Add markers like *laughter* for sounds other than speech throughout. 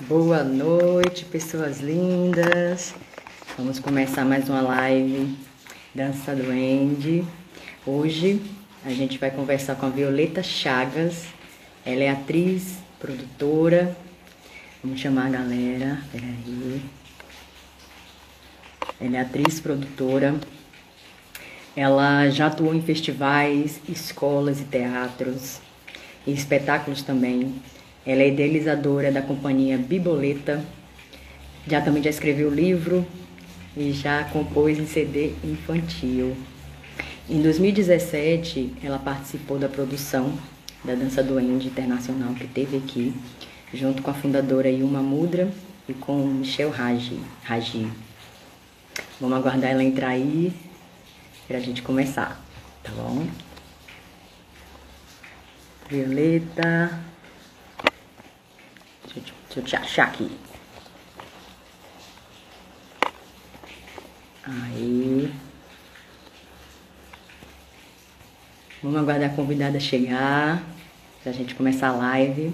Boa noite, pessoas lindas. Vamos começar mais uma live Dança do Andy. Hoje a gente vai conversar com a Violeta Chagas. Ela é atriz, produtora. Vamos chamar a galera. Peraí. Ela é atriz, produtora. Ela já atuou em festivais, escolas e teatros, e espetáculos também. Ela é idealizadora da companhia Biboleta. Já também já escreveu livro e já compôs em CD infantil. Em 2017, ela participou da produção da Dança do Ende Internacional que teve aqui, junto com a fundadora Yuma Mudra e com Michel Raji. Raji. Vamos aguardar ela entrar aí para a gente começar, tá bom? Violeta. Deixa eu, te, achar aqui. Aí. Vamos aguardar a convidada chegar para a gente começar a live.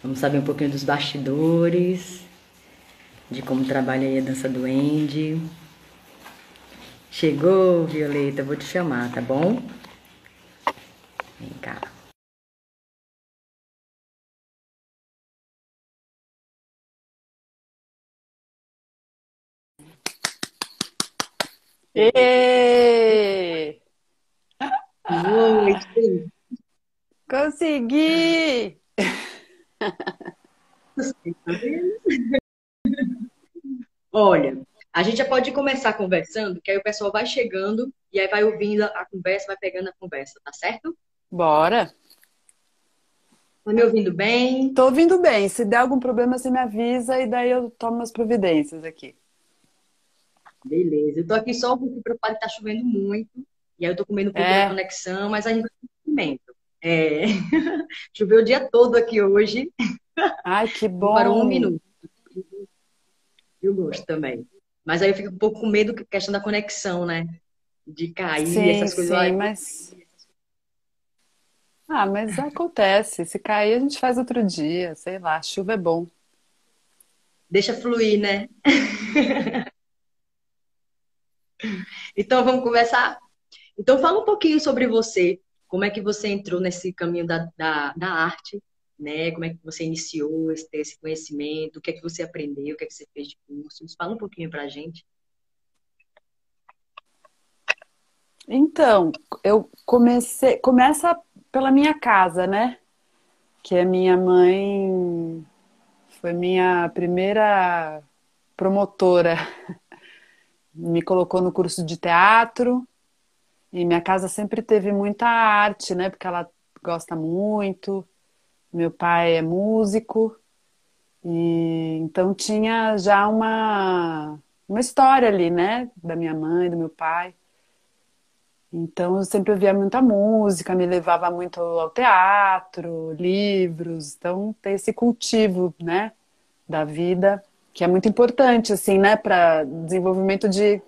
Vamos saber um pouquinho dos bastidores, de como trabalha aí a dança do Andy. Chegou, Violeta, vou te chamar, tá bom? Vem cá. Noite. Consegui! *laughs* Olha, a gente já pode começar conversando, que aí o pessoal vai chegando e aí vai ouvindo a conversa, vai pegando a conversa, tá certo? Bora! Tá me ouvindo bem? Tô ouvindo bem. Se der algum problema, você me avisa e daí eu tomo as providências aqui. Beleza. Eu tô aqui só porque preocupado que tá chovendo muito. E aí eu tô comendo um pouco É. da conexão, mas a gente vai momento. É... *laughs* Choveu o dia todo aqui hoje. Ai, que *laughs* bom! parou um minuto. Eu gosto também. Mas aí eu fico um pouco com medo com a questão da conexão, né? De cair, Sim, essas coisas. sim, Ai, mas. Ah, mas acontece. Se cair, a gente faz outro dia. Sei lá, chuva é bom. Deixa fluir, né? *laughs* Então vamos conversar. Então fala um pouquinho sobre você. Como é que você entrou nesse caminho da, da, da arte, né? Como é que você iniciou esse, esse conhecimento? O que é que você aprendeu? O que é que você fez de cursos? Fala um pouquinho pra gente. Então, eu comecei. Começa pela minha casa, né? Que a minha mãe foi minha primeira promotora. *laughs* Me colocou no curso de teatro. E minha casa sempre teve muita arte, né? Porque ela gosta muito. Meu pai é músico. E então tinha já uma, uma história ali, né? Da minha mãe, do meu pai. Então eu sempre ouvia muita música, me levava muito ao teatro, livros. Então tem esse cultivo, né, da vida, que é muito importante, assim, né, para desenvolvimento de,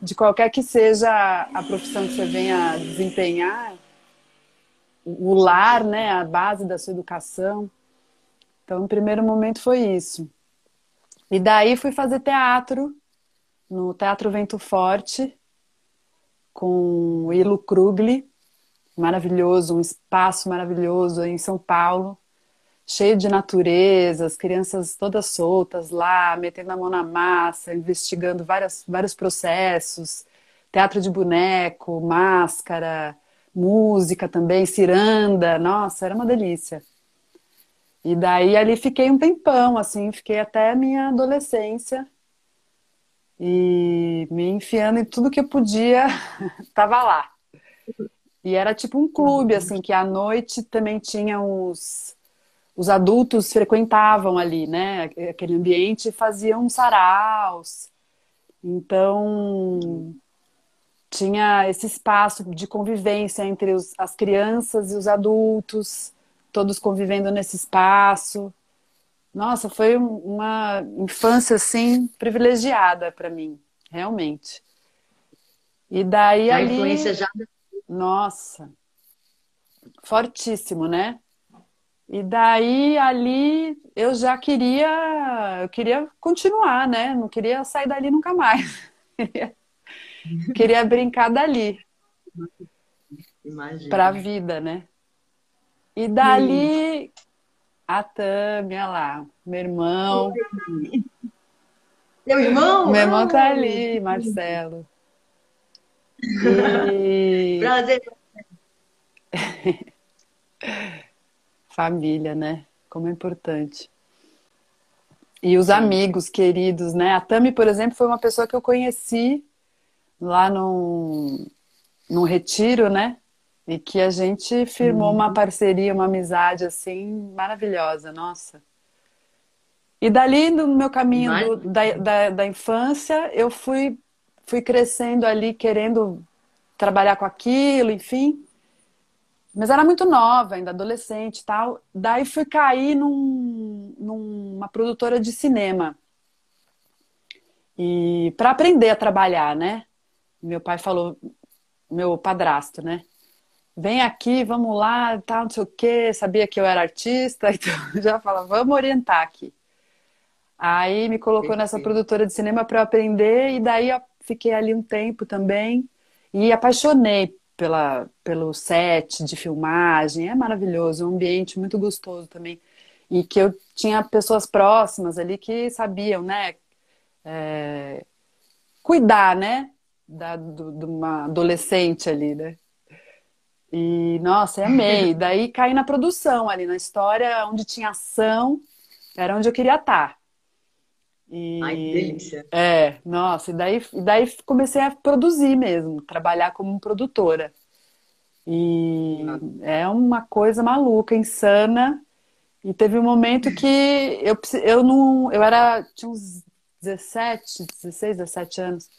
de qualquer que seja a profissão que você venha desempenhar. O lar, né, a base da sua educação. Então, no primeiro momento foi isso. E daí fui fazer teatro no Teatro Vento Forte com o Ilo Krugli, maravilhoso, um espaço maravilhoso em São Paulo, cheio de natureza, as crianças todas soltas lá, metendo a mão na massa, investigando várias, vários processos, teatro de boneco, máscara, música também, ciranda, nossa, era uma delícia. E daí ali fiquei um tempão, assim, fiquei até a minha adolescência e me enfiando em tudo que eu podia, *laughs* tava lá. E era tipo um clube, assim, que à noite também tinha os, os adultos frequentavam ali, né? Aquele ambiente e faziam saraus. Então, tinha esse espaço de convivência entre os, as crianças e os adultos, todos convivendo nesse espaço. Nossa, foi uma infância assim privilegiada para mim, realmente. E daí A ali, influência já nossa, fortíssimo, né? E daí ali eu já queria, eu queria continuar, né? Não queria sair dali nunca mais. *laughs* queria brincar dali. Para a vida, né? E dali a Tâmia lá, meu irmão. Meu irmão? Meu irmão tá ali, Marcelo. *laughs* E... Prazer. *laughs* Família, né? Como é importante. E os Sim. amigos queridos, né? A Tami, por exemplo, foi uma pessoa que eu conheci lá num, num retiro, né? E que a gente firmou uhum. uma parceria, uma amizade assim maravilhosa, nossa. E dali, no meu caminho do, da, da, da infância, eu fui, fui crescendo ali, querendo trabalhar com aquilo, enfim. Mas era muito nova, ainda adolescente e tal. Daí fui cair num, numa produtora de cinema. E para aprender a trabalhar, né? Meu pai falou, meu padrasto, né? Vem aqui, vamos lá, tal, não sei o quê. Sabia que eu era artista, *laughs* então já falava, vamos orientar aqui. Aí me colocou nessa produtora de cinema para eu aprender e daí eu fiquei ali um tempo também e apaixonei pela, pelo set de filmagem. É maravilhoso, um ambiente muito gostoso também. E que eu tinha pessoas próximas ali que sabiam, né? É, cuidar, né? Da, do, de uma adolescente ali, né? E, nossa, eu amei. *laughs* Daí caí na produção ali, na história onde tinha ação, era onde eu queria estar. E, Ai, que delícia. É, nossa, e daí, daí comecei a produzir mesmo, trabalhar como produtora. E ah. é uma coisa maluca, insana. E teve um momento que eu, eu não. Eu era. Tinha uns 17, 16, 17 anos.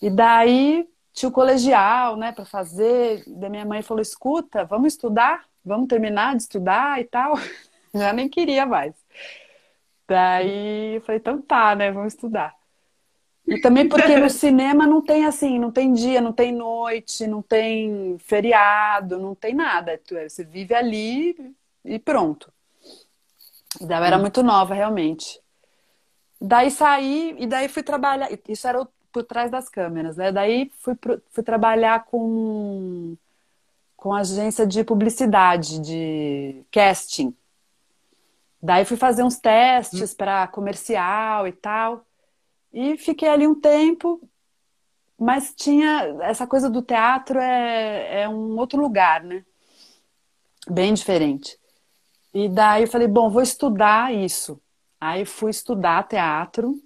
E daí tinha o colegial, né, para fazer. Da minha mãe falou: escuta, vamos estudar? Vamos terminar de estudar e tal. *laughs* Já nem queria mais. Daí eu falei, então tá, né? Vamos estudar. E também porque no *laughs* cinema não tem assim, não tem dia, não tem noite, não tem feriado, não tem nada. É, você vive ali e pronto. Daí eu era muito nova, realmente. Daí saí e daí fui trabalhar. Isso era por trás das câmeras, né? Daí fui, fui trabalhar com, com agência de publicidade, de casting. Daí fui fazer uns testes hum. para comercial e tal. E fiquei ali um tempo, mas tinha essa coisa do teatro é, é um outro lugar, né? Bem diferente. E daí eu falei, bom, vou estudar isso. Aí fui estudar teatro,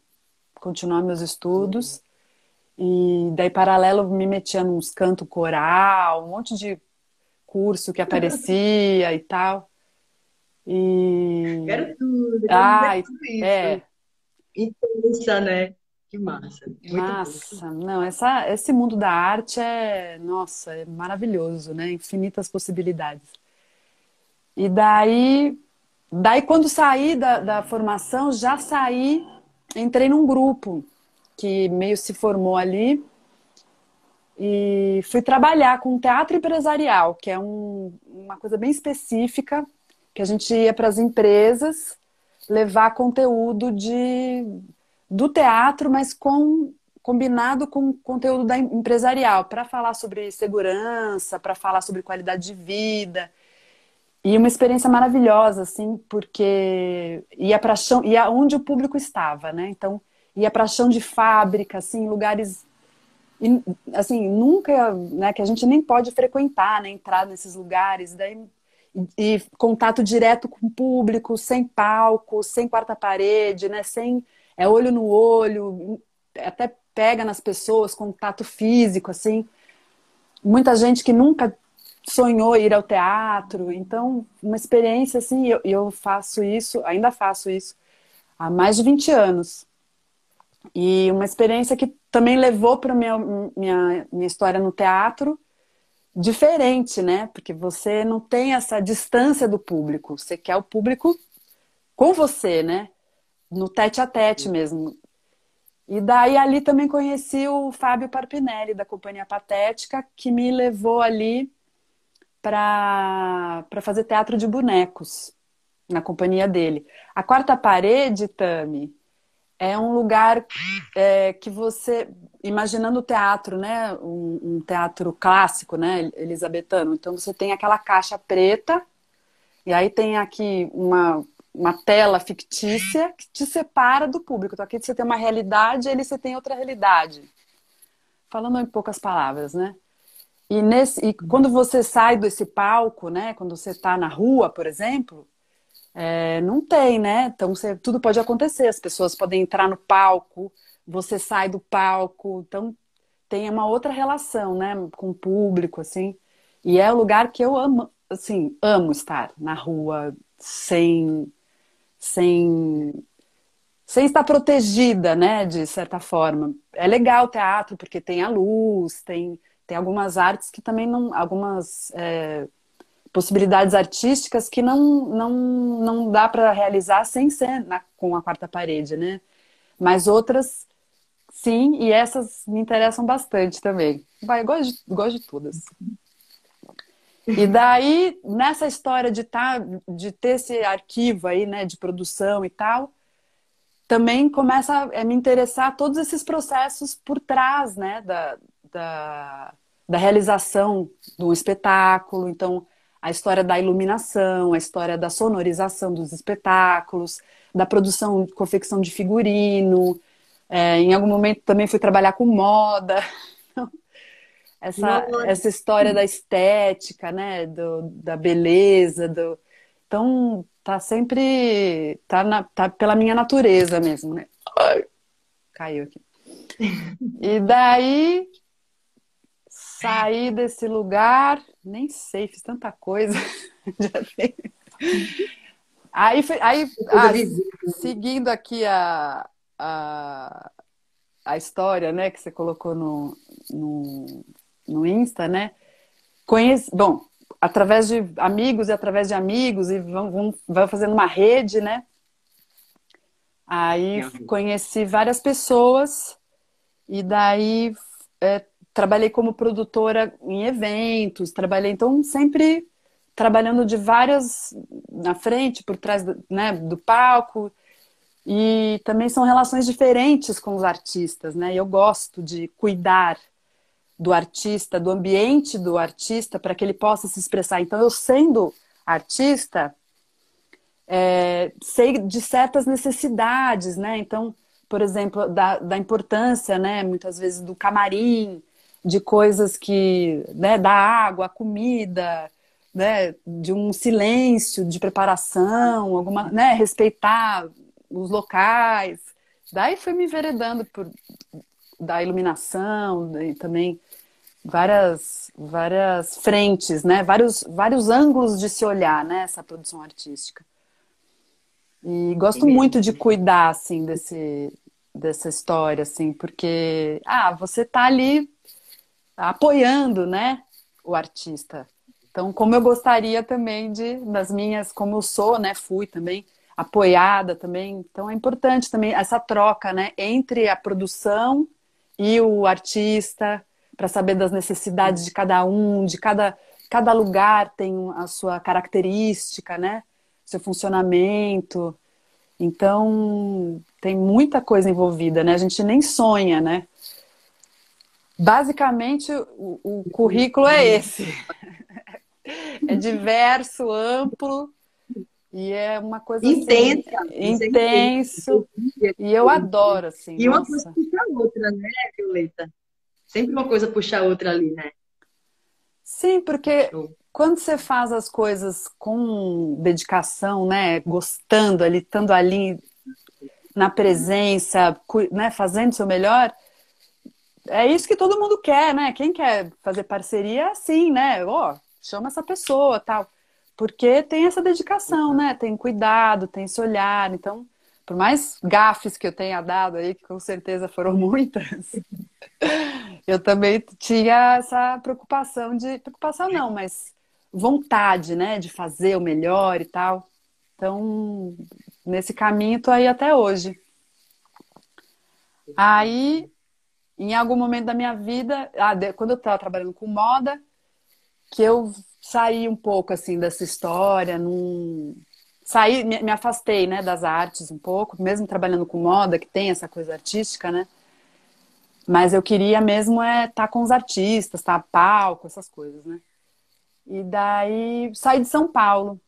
continuar meus estudos. E daí, paralelo, me metia nos canto coral, um monte de curso que *laughs* aparecia e tal. E... Quero tudo, quero Ai, tudo isso. É. Intensa, né? Que massa. Muito massa. Bom. Não, essa, esse mundo da arte é, nossa, é maravilhoso, né? Infinitas possibilidades. E daí, daí quando saí da, da formação, já saí, entrei num grupo que meio se formou ali e fui trabalhar com teatro empresarial, que é um, uma coisa bem específica que a gente ia para as empresas levar conteúdo de, do teatro, mas com combinado com conteúdo da empresarial, para falar sobre segurança, para falar sobre qualidade de vida. E uma experiência maravilhosa, assim, porque ia para chão, ia onde o público estava, né? Então, ia para chão de fábrica, assim, lugares assim, nunca, né, que a gente nem pode frequentar, né, entrar nesses lugares, daí e contato direto com o público, sem palco, sem quarta parede, né? Sem é olho no olho, até pega nas pessoas, contato físico, assim. Muita gente que nunca sonhou ir ao teatro, então uma experiência assim, eu, eu faço isso, ainda faço isso há mais de 20 anos. E uma experiência que também levou para minha, minha minha história no teatro diferente, né? Porque você não tem essa distância do público. Você quer o público com você, né? No tete a tete mesmo. E daí ali também conheci o Fábio Parpinelli, da Companhia Patética, que me levou ali para fazer teatro de bonecos. na companhia dele. A quarta parede, Tami, é um lugar é, que você, imaginando o teatro, né, um, um, teatro clássico, né, elisabetano. Então você tem aquela caixa preta e aí tem aqui uma uma tela fictícia que te separa do público. Então aqui você tem uma realidade, ali você tem outra realidade. Falando em poucas palavras, né? E, nesse, e quando você sai desse palco, né? Quando você está na rua, por exemplo, é, não tem, né? Então você, tudo pode acontecer. As pessoas podem entrar no palco, você sai do palco. Então tem uma outra relação, né? Com o público, assim. E é o lugar que eu amo, assim, amo estar na rua, sem sem sem estar protegida, né, de certa forma. É legal o teatro porque tem a luz, tem, tem algumas artes que também não, algumas é, possibilidades artísticas que não não, não dá para realizar sem ser na, com a quarta parede, né? Mas outras sim, e essas me interessam bastante também. Vai, gosto de, gosto de todas. E daí, nessa história de, tá, de ter esse arquivo aí, né, de produção e tal, também começa a me interessar todos esses processos por trás, né, da, da, da realização do espetáculo. Então, a história da iluminação, a história da sonorização dos espetáculos, da produção, confecção de figurino. É, em algum momento também fui trabalhar com moda *laughs* essa, essa história da estética, né? Do, da beleza, do... Então, tá sempre... Tá, na, tá pela minha natureza mesmo, né? Ai, caiu aqui. E daí, saí desse lugar, nem sei, fiz tanta coisa. *laughs* aí, aí ah, seguindo aqui a, a, a história, né, que você colocou no, no, no Insta, né? Conhece, bom, através de amigos e através de amigos e vão, vão, vão fazendo uma rede, né? Aí conheci várias pessoas e daí é, trabalhei como produtora em eventos, trabalhei então sempre trabalhando de várias na frente, por trás do, né, do palco e também são relações diferentes com os artistas, né? Eu gosto de cuidar do artista, do ambiente do artista, para que ele possa se expressar. Então, eu sendo artista, é, sei de certas necessidades, né? Então, por exemplo, da, da importância, né? Muitas vezes do camarim, de coisas que, né? Da água, comida, né? De um silêncio, de preparação, alguma, né? Respeitar os locais. Daí fui me enveredando por da iluminação e também várias várias frentes, né? Vários vários ângulos de se olhar, né? Essa produção artística. E gosto muito de cuidar assim desse dessa história assim, porque ah, você tá ali apoiando, né, o artista. Então, como eu gostaria também de das minhas, como eu sou, né, fui também apoiada também. Então é importante também essa troca, né, entre a produção e o artista, para saber das necessidades de cada um, de cada, cada lugar tem a sua característica, né? Seu funcionamento. Então, tem muita coisa envolvida, né? A gente nem sonha, né? Basicamente, o, o currículo é esse. É diverso, amplo, e é uma coisa intensa, assim, intenso. E eu adoro, assim. E uma coisa puxa a outra, né, Violeta? Sempre uma coisa puxa a outra ali, né? Sim, porque quando você faz as coisas com dedicação, né, gostando ali, estando ali na presença, né, fazendo o seu melhor, é isso que todo mundo quer, né? Quem quer fazer parceria assim, né? Ó, oh, chama essa pessoa, tal porque tem essa dedicação, né? Tem cuidado, tem esse olhar. Então, por mais gafes que eu tenha dado aí, que com certeza foram *laughs* muitas, eu também tinha essa preocupação de. Preocupação não, mas vontade, né? De fazer o melhor e tal. Então, nesse caminho, tô aí até hoje. Aí, em algum momento da minha vida, ah, quando eu estava trabalhando com moda, que eu sair um pouco assim dessa história, num... saí, me, me afastei, né, das artes um pouco, mesmo trabalhando com moda, que tem essa coisa artística, né? Mas eu queria mesmo é estar tá com os artistas, estar tá, palco, essas coisas, né? E daí saí de São Paulo.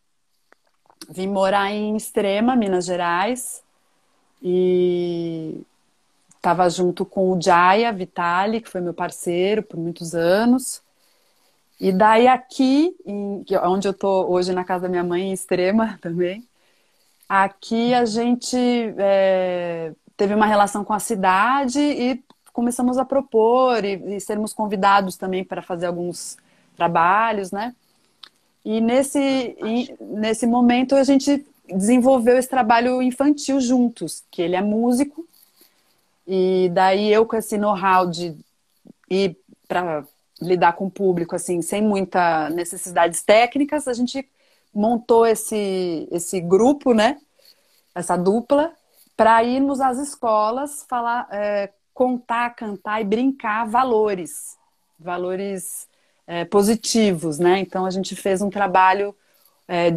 Vim morar em Extrema, Minas Gerais. E estava junto com o Jaya Vitali, que foi meu parceiro por muitos anos. E daí aqui, em, onde eu tô hoje na casa da minha mãe, em Extrema *laughs* também, aqui a gente é, teve uma relação com a cidade e começamos a propor e, e sermos convidados também para fazer alguns trabalhos, né? E nesse, nesse momento a gente desenvolveu esse trabalho infantil juntos, que ele é músico, e daí eu com esse know-how de ir para lidar com o público, assim, sem muita necessidades técnicas, a gente montou esse, esse grupo, né? Essa dupla, para irmos às escolas falar, é, contar, cantar e brincar valores, valores é, positivos, né? Então a gente fez um trabalho é,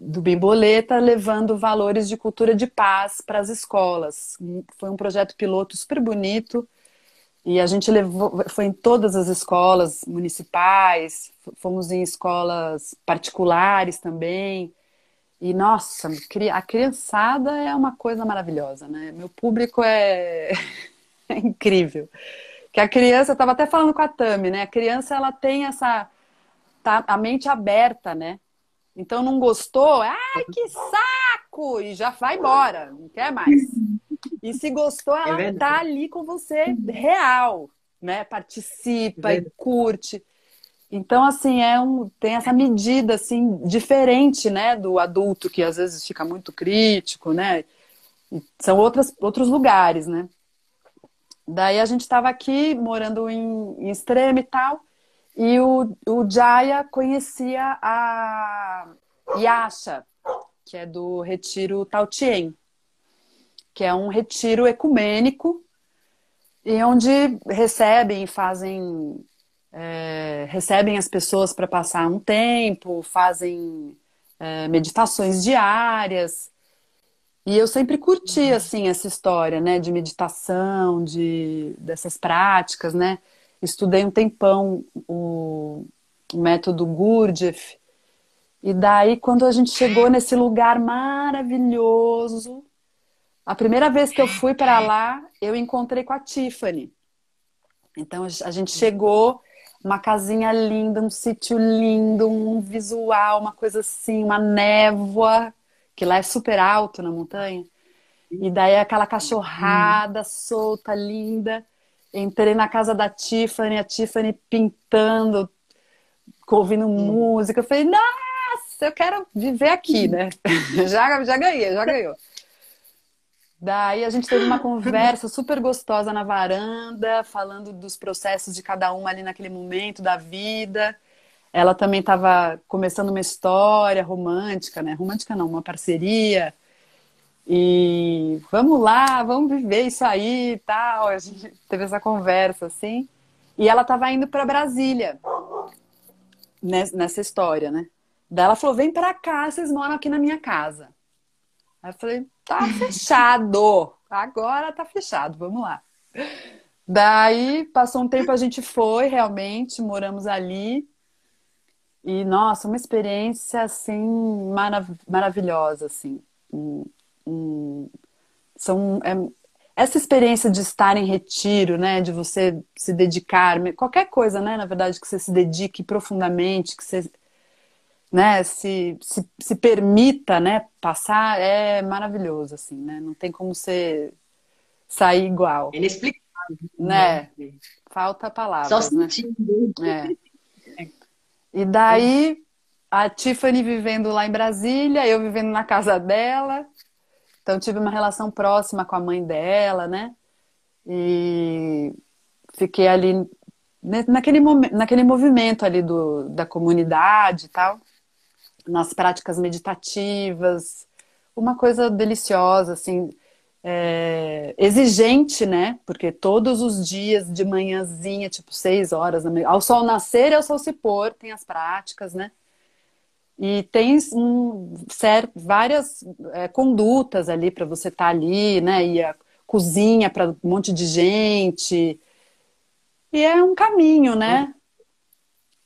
do Bimboleta levando valores de cultura de paz para as escolas. Foi um projeto piloto super bonito e a gente levou, foi em todas as escolas municipais, fomos em escolas particulares também. E nossa, a criançada é uma coisa maravilhosa, né? Meu público é *laughs* É incrível. Que a criança, eu estava até falando com a Tami, né? A criança, ela tem essa. Tá, a mente aberta, né? Então não gostou, ai que saco! E já vai embora, não quer mais. E se gostou, ela é tá ali com você real, né? Participa é e curte. Então, assim, é um, tem essa medida assim, diferente né, do adulto, que às vezes fica muito crítico, né? E são outras, outros lugares, né? Daí a gente estava aqui, morando em, em e tal, e o, o Jaya conhecia a Yasha, que é do Retiro Tautien, que é um retiro ecumênico, e onde recebem e fazem é, recebem as pessoas para passar um tempo, fazem é, meditações diárias. E eu sempre curti, uhum. assim, essa história, né, de meditação, de, dessas práticas, né. Estudei um tempão o, método Gurdjieff. E daí, quando a gente chegou nesse lugar maravilhoso, a primeira vez que eu fui para lá, eu encontrei com a Tiffany. Então, a gente chegou, uma casinha linda, um sítio lindo, um visual, uma coisa assim, uma névoa que lá é super alto na montanha. E daí aquela cachorrada hum. solta, linda. Entrei na casa da Tiffany, a Tiffany pintando, ouvindo hum. música. Eu falei, nossa, eu quero viver aqui, né? *laughs* já, já ganhei, já ganhou. Daí a gente teve uma conversa super gostosa na varanda, falando dos processos de cada uma ali naquele momento da vida. Ela também estava começando uma história romântica, né? Romântica não, uma parceria. E vamos lá, vamos viver isso aí e tal. A gente teve essa conversa assim. E ela estava indo para Brasília nessa história, né? Daí ela falou: vem para cá, vocês moram aqui na minha casa. Aí eu falei: tá *laughs* fechado. Agora tá fechado, vamos lá. Daí passou um tempo, a gente foi realmente, moramos ali. E, nossa, uma experiência, assim, marav maravilhosa, assim. Um, são, é, essa experiência de estar em retiro, né, de você se dedicar, qualquer coisa, né, na verdade, que você se dedique profundamente, que você, né, se, se, se permita, né, passar, é maravilhoso, assim, né, não tem como você sair igual. Inexplicável. Né? né? Falta palavras, Só sentindo. Né? É. E daí a Tiffany vivendo lá em Brasília, eu vivendo na casa dela. Então tive uma relação próxima com a mãe dela, né? E fiquei ali naquele, naquele movimento ali do, da comunidade e tal, nas práticas meditativas, uma coisa deliciosa, assim, é, exigente, né? Porque todos os dias de manhãzinha, tipo seis horas, ao sol nascer e ao sol se pôr, tem as práticas, né? E tem um, várias é, condutas ali para você estar tá ali, né? E a cozinha para um monte de gente. E é um caminho, né?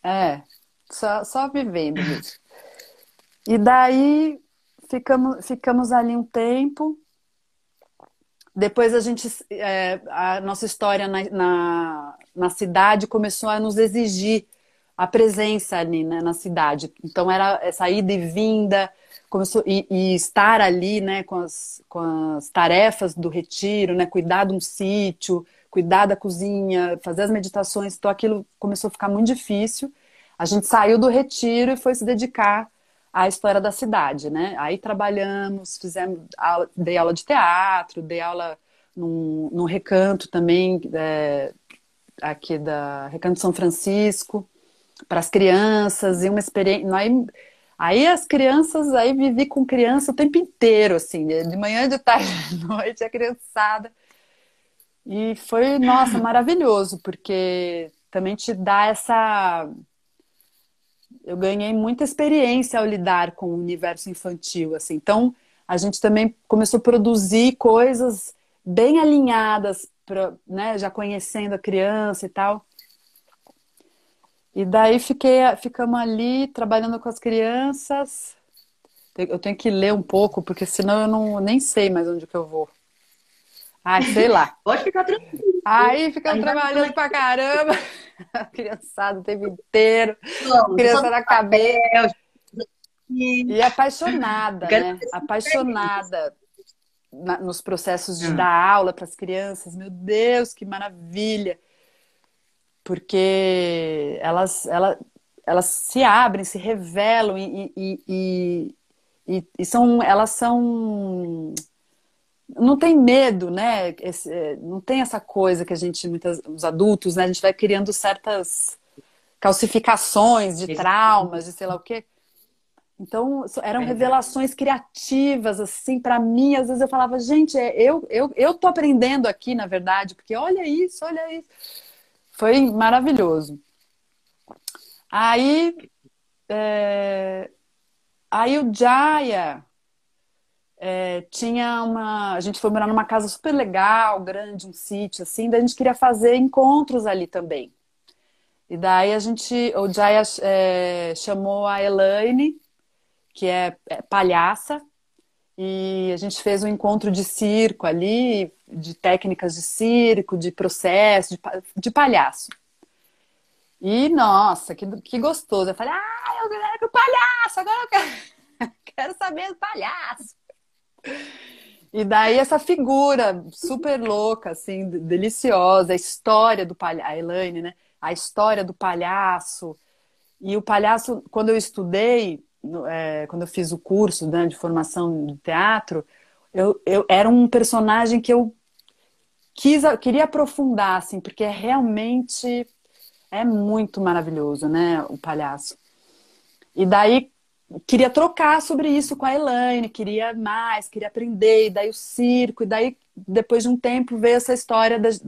É, só, só vivendo isso. E daí ficamos, ficamos ali um tempo. Depois a gente, é, a nossa história na, na, na, cidade começou a nos exigir a presença ali né, na cidade. Então era essa ida e vinda, começou e, e, estar ali, né, com as, com as tarefas do retiro, né, cuidar de um sítio, cuidar da cozinha, fazer as meditações, então aquilo começou a ficar muito difícil. A gente saiu do retiro e foi se dedicar à história da cidade, né? Aí trabalhamos, fizemos, aula, dei aula de teatro, dei aula num, num recanto também, é, aqui da Recanto São Francisco, para as crianças, e uma experiência. Aí, aí as crianças, aí vivi com criança o tempo inteiro, assim, de manhã, de tarde, *laughs* de noite, a criançada. E foi, nossa, maravilhoso, porque também te dá essa eu ganhei muita experiência ao lidar com o universo infantil, assim. Então, a gente também começou a produzir coisas bem alinhadas, pra, né, já conhecendo a criança e tal. E daí fiquei, ficamos ali trabalhando com as crianças. Eu tenho que ler um pouco, porque senão eu não nem sei mais onde que eu vou. Ai, sei lá. *laughs* Pode ficar tranquilo. Aí ficamos trabalhando pra caramba. *laughs* Criançada o tempo inteiro. Não, criança na cabeça. E apaixonada, né? Apaixonada na, nos processos de hum. dar aula para as crianças. Meu Deus, que maravilha! Porque elas, elas, elas se abrem, se revelam e, e, e, e, são, elas são não tem medo, né? Esse, é, não tem essa coisa que a gente, muitas, os adultos, né? A gente vai criando certas calcificações de traumas, de sei lá o quê. Então, eram revelações criativas, assim, para mim. Às vezes eu falava, gente, é, eu, eu, eu tô aprendendo aqui, na verdade, porque olha isso, olha isso. Foi maravilhoso. Aí, é... aí o Jaya, é, tinha uma. A gente foi morar numa casa super legal, grande, um sítio, assim, daí a gente queria fazer encontros ali também. E daí a gente. O Jaya é, chamou a Elaine, que é, é palhaça, e a gente fez um encontro de circo ali, de técnicas de circo, de processo, de, de palhaço. E, nossa, que, que gostoso. Eu falei, ah, eu quero palhaço, agora eu quero, *laughs* quero saber do palhaço. E daí essa figura super louca, assim, deliciosa, a história do palhaço, a Elaine, né? A história do palhaço. E o palhaço, quando eu estudei, é, quando eu fiz o curso né, de formação de teatro, eu, eu era um personagem que eu quis, queria aprofundar, assim, porque é realmente é muito maravilhoso, né, o palhaço. E daí, queria trocar sobre isso com a Elaine, queria mais, queria aprender, e daí o circo, e daí depois de um tempo veio essa história de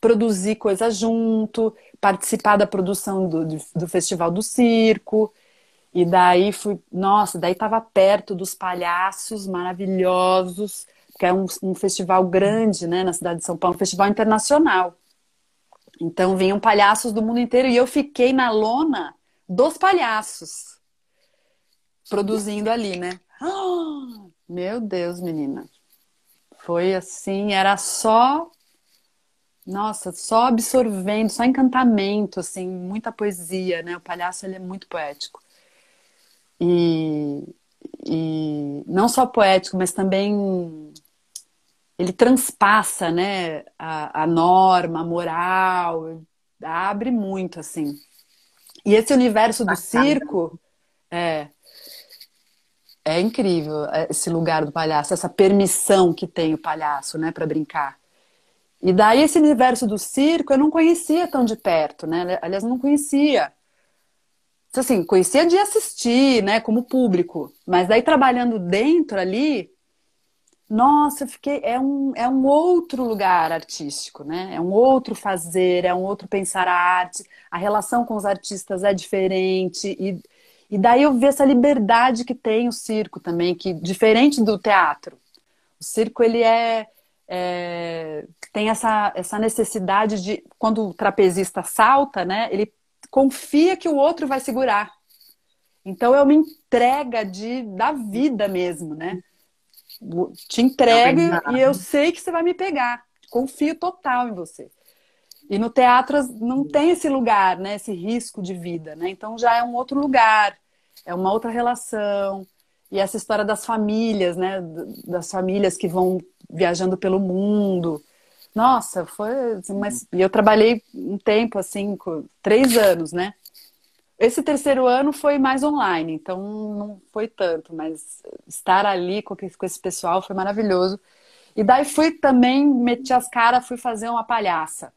produzir coisa junto, participar da produção do, do Festival do Circo, e daí fui, nossa, daí estava perto dos palhaços maravilhosos, que é um, um festival grande, né, na cidade de São Paulo, um festival internacional. Então vinham palhaços do mundo inteiro e eu fiquei na lona dos palhaços produzindo ali, né? *gasps* Meu Deus, menina. Foi assim, era só nossa, só absorvendo, só encantamento, assim, muita poesia, né? O palhaço ele é muito poético. E, e não só poético, mas também ele transpassa, né, a, a norma, a moral, abre muito, assim. E esse universo do circo, é, é incrível é, esse lugar do palhaço, essa permissão que tem o palhaço, né, para brincar. E daí esse universo do circo eu não conhecia tão de perto, né? Aliás, não conhecia. Assim, conhecia de assistir, né, como público. Mas daí trabalhando dentro ali, nossa, fiquei é um, é um outro lugar artístico, né? É um outro fazer, é um outro pensar a arte. A relação com os artistas é diferente e E daí eu vi essa liberdade que tem o circo também, que diferente do teatro. O circo ele é, é tem essa, essa necessidade de quando o trapezista salta, né? Ele confia que o outro vai segurar. Então é uma entrega de da vida mesmo, né? Te entregue e eu sei que você vai me pegar. Confio total em você. E no teatro não tem esse lugar, né? Esse risco de vida, né? Então já é um outro lugar, é uma outra relação. E essa história das famílias, né? Das famílias que vão viajando pelo mundo. Nossa, foi. Assim, mas eu trabalhei um tempo assim, três anos, né? Esse terceiro ano foi mais online, então não foi tanto, mas estar ali com esse pessoal foi maravilhoso. E daí fui também, meti as caras, fui fazer uma palhaça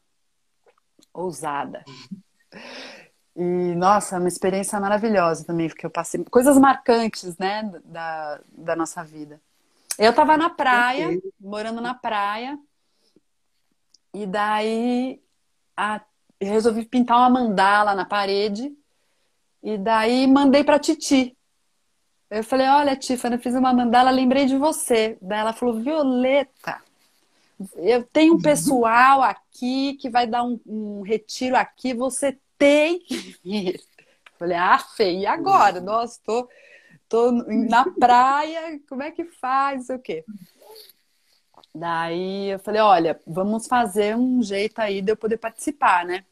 ousada. E, nossa, uma experiência maravilhosa também, porque eu passei coisas marcantes, né, da, da nossa vida. Eu tava na praia, morando na praia, e daí a, resolvi pintar uma mandala na parede, e daí mandei pra Titi. Eu falei, olha, Tiffany, eu fiz uma mandala, lembrei de você. Daí ela falou, Violeta, eu tenho um uhum. pessoal aqui que vai dar um, um retiro aqui, você tem que vir. Falei, ah, Fê, e agora? Uhum. Nossa, tô, tô na praia, como é que faz? Não sei o quê. Daí eu falei, olha, vamos fazer um jeito aí de eu poder participar, né?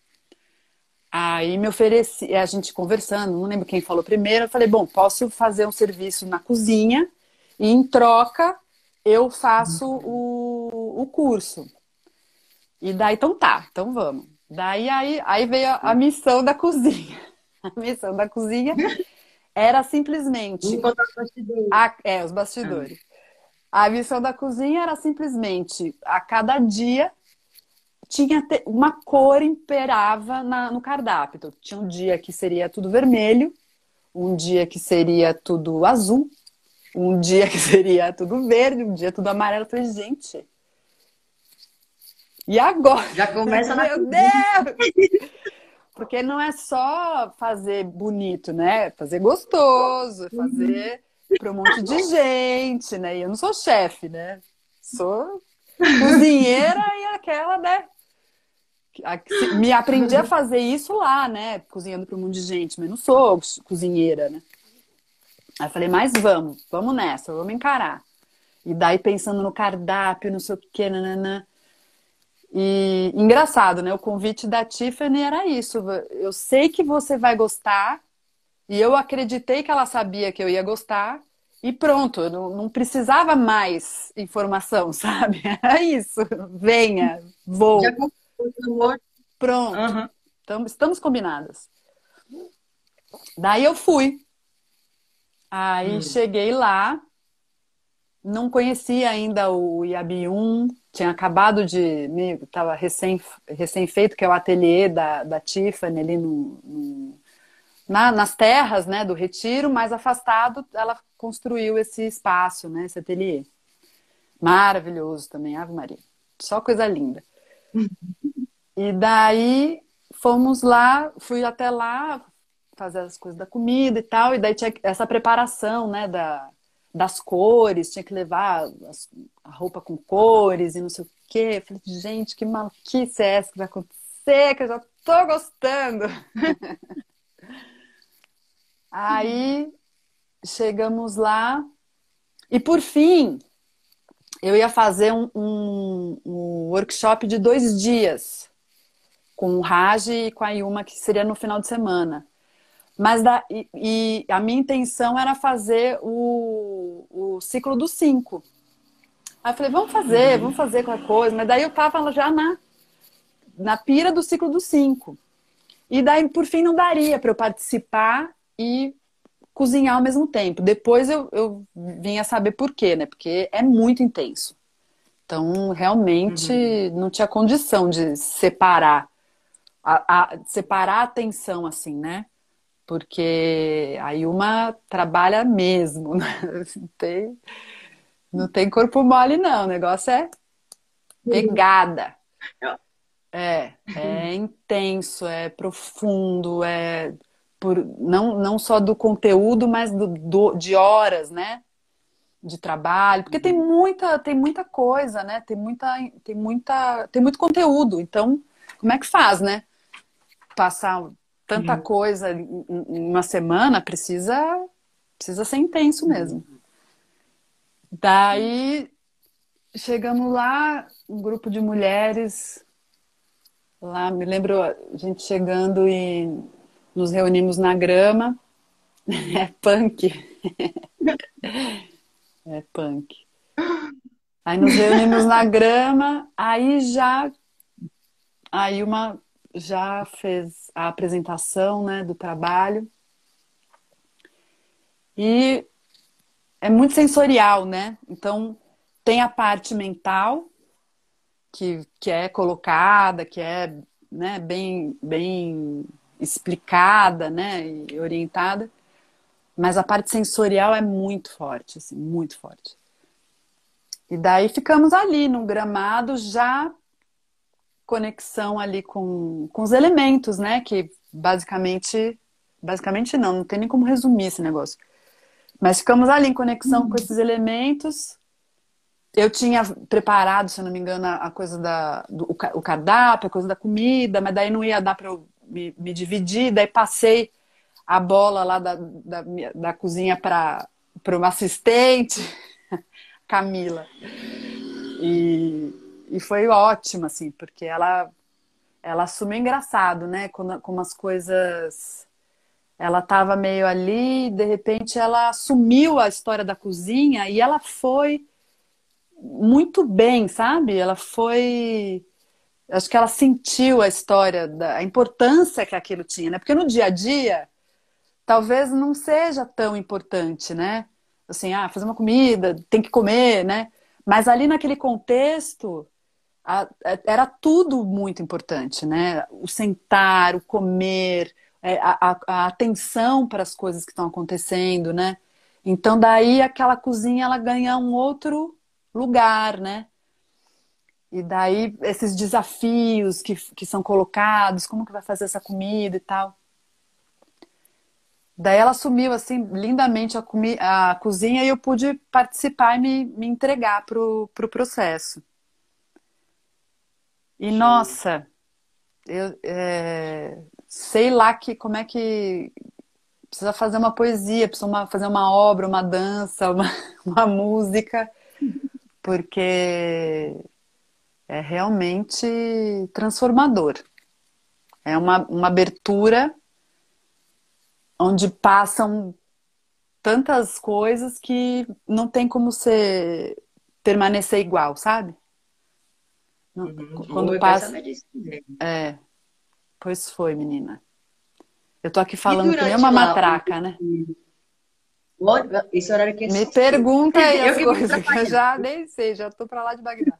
Aí me ofereci, a gente conversando, não lembro quem falou primeiro, eu falei, bom, posso fazer um serviço na cozinha e em troca eu faço o, o curso. E daí, então tá, então vamos. Daí aí, aí veio a, a missão da cozinha. *laughs* A missão da cozinha era simplesmente. A, é, os bastidores. A missão da cozinha era simplesmente a cada dia tinha uma cor imperava na, no cardápio. Então, tinha um dia que seria tudo vermelho, um dia que seria tudo azul, um dia que *laughs* seria tudo verde, um dia tudo amarelo. Eu falei, gente. E agora? Já começa *laughs* na. Meu Deus! Porque não é só fazer bonito, né? Fazer gostoso, fazer para um monte de gente, né? E eu não sou chefe, né? Sou *laughs* cozinheira e aquela, né? Me aprendi a fazer isso lá, né? Cozinhando para um monte de gente, mas não sou cozinheira, né? Aí falei, mas vamos, vamos nessa, vamos encarar. E daí pensando no cardápio, não sei o que, nananã. E engraçado, né? O convite da Tiffany era isso. Eu sei que você vai gostar, e eu acreditei que ela sabia que eu ia gostar, e pronto, eu não, não precisava mais informação, *laughs* sabe? Era isso. Venha, vou. Pronto. Uhum. Então, estamos combinadas. Daí eu fui. Aí hum. cheguei lá, não conhecia ainda o Iabium, tinha acabado de. Estava recém, recém feito, que é o ateliê da, da Tiffany ali no, no na, nas terras né, do Retiro, mais afastado, ela construiu esse espaço, né, esse ateliê. Maravilhoso também, Ave Maria. Só coisa linda. E daí fomos lá, fui até lá, fazer as coisas da comida e tal, e daí tinha essa preparação, né, da, das cores, tinha que levar as, a roupa com cores e não sei o quê. Eu falei, gente, que maluquice é essa que vai acontecer, que eu já tô gostando. *laughs* Aí chegamos lá e por fim eu ia fazer um, um, um workshop de dois dias com o Raj e com a Yuma, que seria no final de semana. Mas da, e, e, a minha intenção era fazer o, o ciclo dos cinco. Aí eu falei, vamos fazer, vamos fazer qualquer coisa. Mas daí eu tava já na, na pira do ciclo dos cinco. E daí, por fim, não daria para eu participar e cozinhar ao mesmo tempo. Depois eu, eu vim a saber por quê, né? Porque é muito intenso. Então, realmente, uhum. não tinha condição de separar. A, a, separar a atenção, assim, né? porque a Yuma trabalha mesmo, *laughs* né? não tem, não tem corpo mole não, o negócio é pegada. É, é intenso, é profundo, é por não, não só do conteúdo, mas do, do, de horas, né? De trabalho, porque tem muita, tem muita coisa, né? Tem muita, tem muita, tem muito conteúdo. Então, como é que faz, né? Passar tanta uhum. coisa em uma semana precisa precisa ser intenso mesmo. Daí chegamos lá, um grupo de mulheres lá, me lembro a gente chegando e nos reunimos na grama. *laughs* É punk. É punk. Aí nos reunimos na grama, aí já aí uma já fez a apresentação, né, do trabalho. E é muito sensorial, né? Então tem a parte mental que, que é colocada, que é né, bem, bem explicada né, e orientada, mas a parte sensorial é muito forte, assim, muito forte. E daí ficamos ali no gramado, já conexão ali com, com os elementos, né? Que basicamente, basicamente não, não tem nem como resumir esse negócio. Mas ficamos ali em conexão com esses elementos. Eu tinha preparado, se eu não me engano, a coisa da do, o cardápio, a coisa da comida, mas daí não ia dar para eu me, me dividir, daí passei a bola lá da, da, da cozinha para uma assistente, *laughs* Camila. E, e foi ótimo, assim, porque ela, ela assumiu engraçado, né? Como, como as coisas. Ela estava meio ali, de repente ela assumiu a história da cozinha e ela foi muito bem, sabe? Ela foi acho que ela sentiu a história, da, a importância que aquilo tinha, né? Porque no dia a dia, talvez não seja tão importante, né? Assim, ah, fazer uma comida, tem que comer, né? Mas ali naquele contexto, a, a, era tudo muito importante, né? O sentar, o comer, é, a, a atenção para as coisas que estão acontecendo, né? Então daí aquela cozinha ela ganha um outro lugar, né? E daí esses desafios que, que são colocados, como que vai fazer essa comida e tal. Daí ela assumiu assim lindamente a, comi a cozinha e eu pude participar e me, me entregar pro, pro processo. E Sim. nossa, eu é, sei lá que como é que precisa fazer uma poesia, precisa uma, fazer uma obra, uma dança, uma, *laughs* uma música, porque é realmente transformador. É uma, uma abertura onde passam tantas coisas que não tem como ser permanecer igual, sabe? Uhum. Quando passa. É. Pois foi, menina. Eu tô aqui falando que nem uma lá, matraca, né? Esse horário que é Me pergunta aí as coisas, que *laughs* eu já nem sei, já tô pra lá de Bagdá.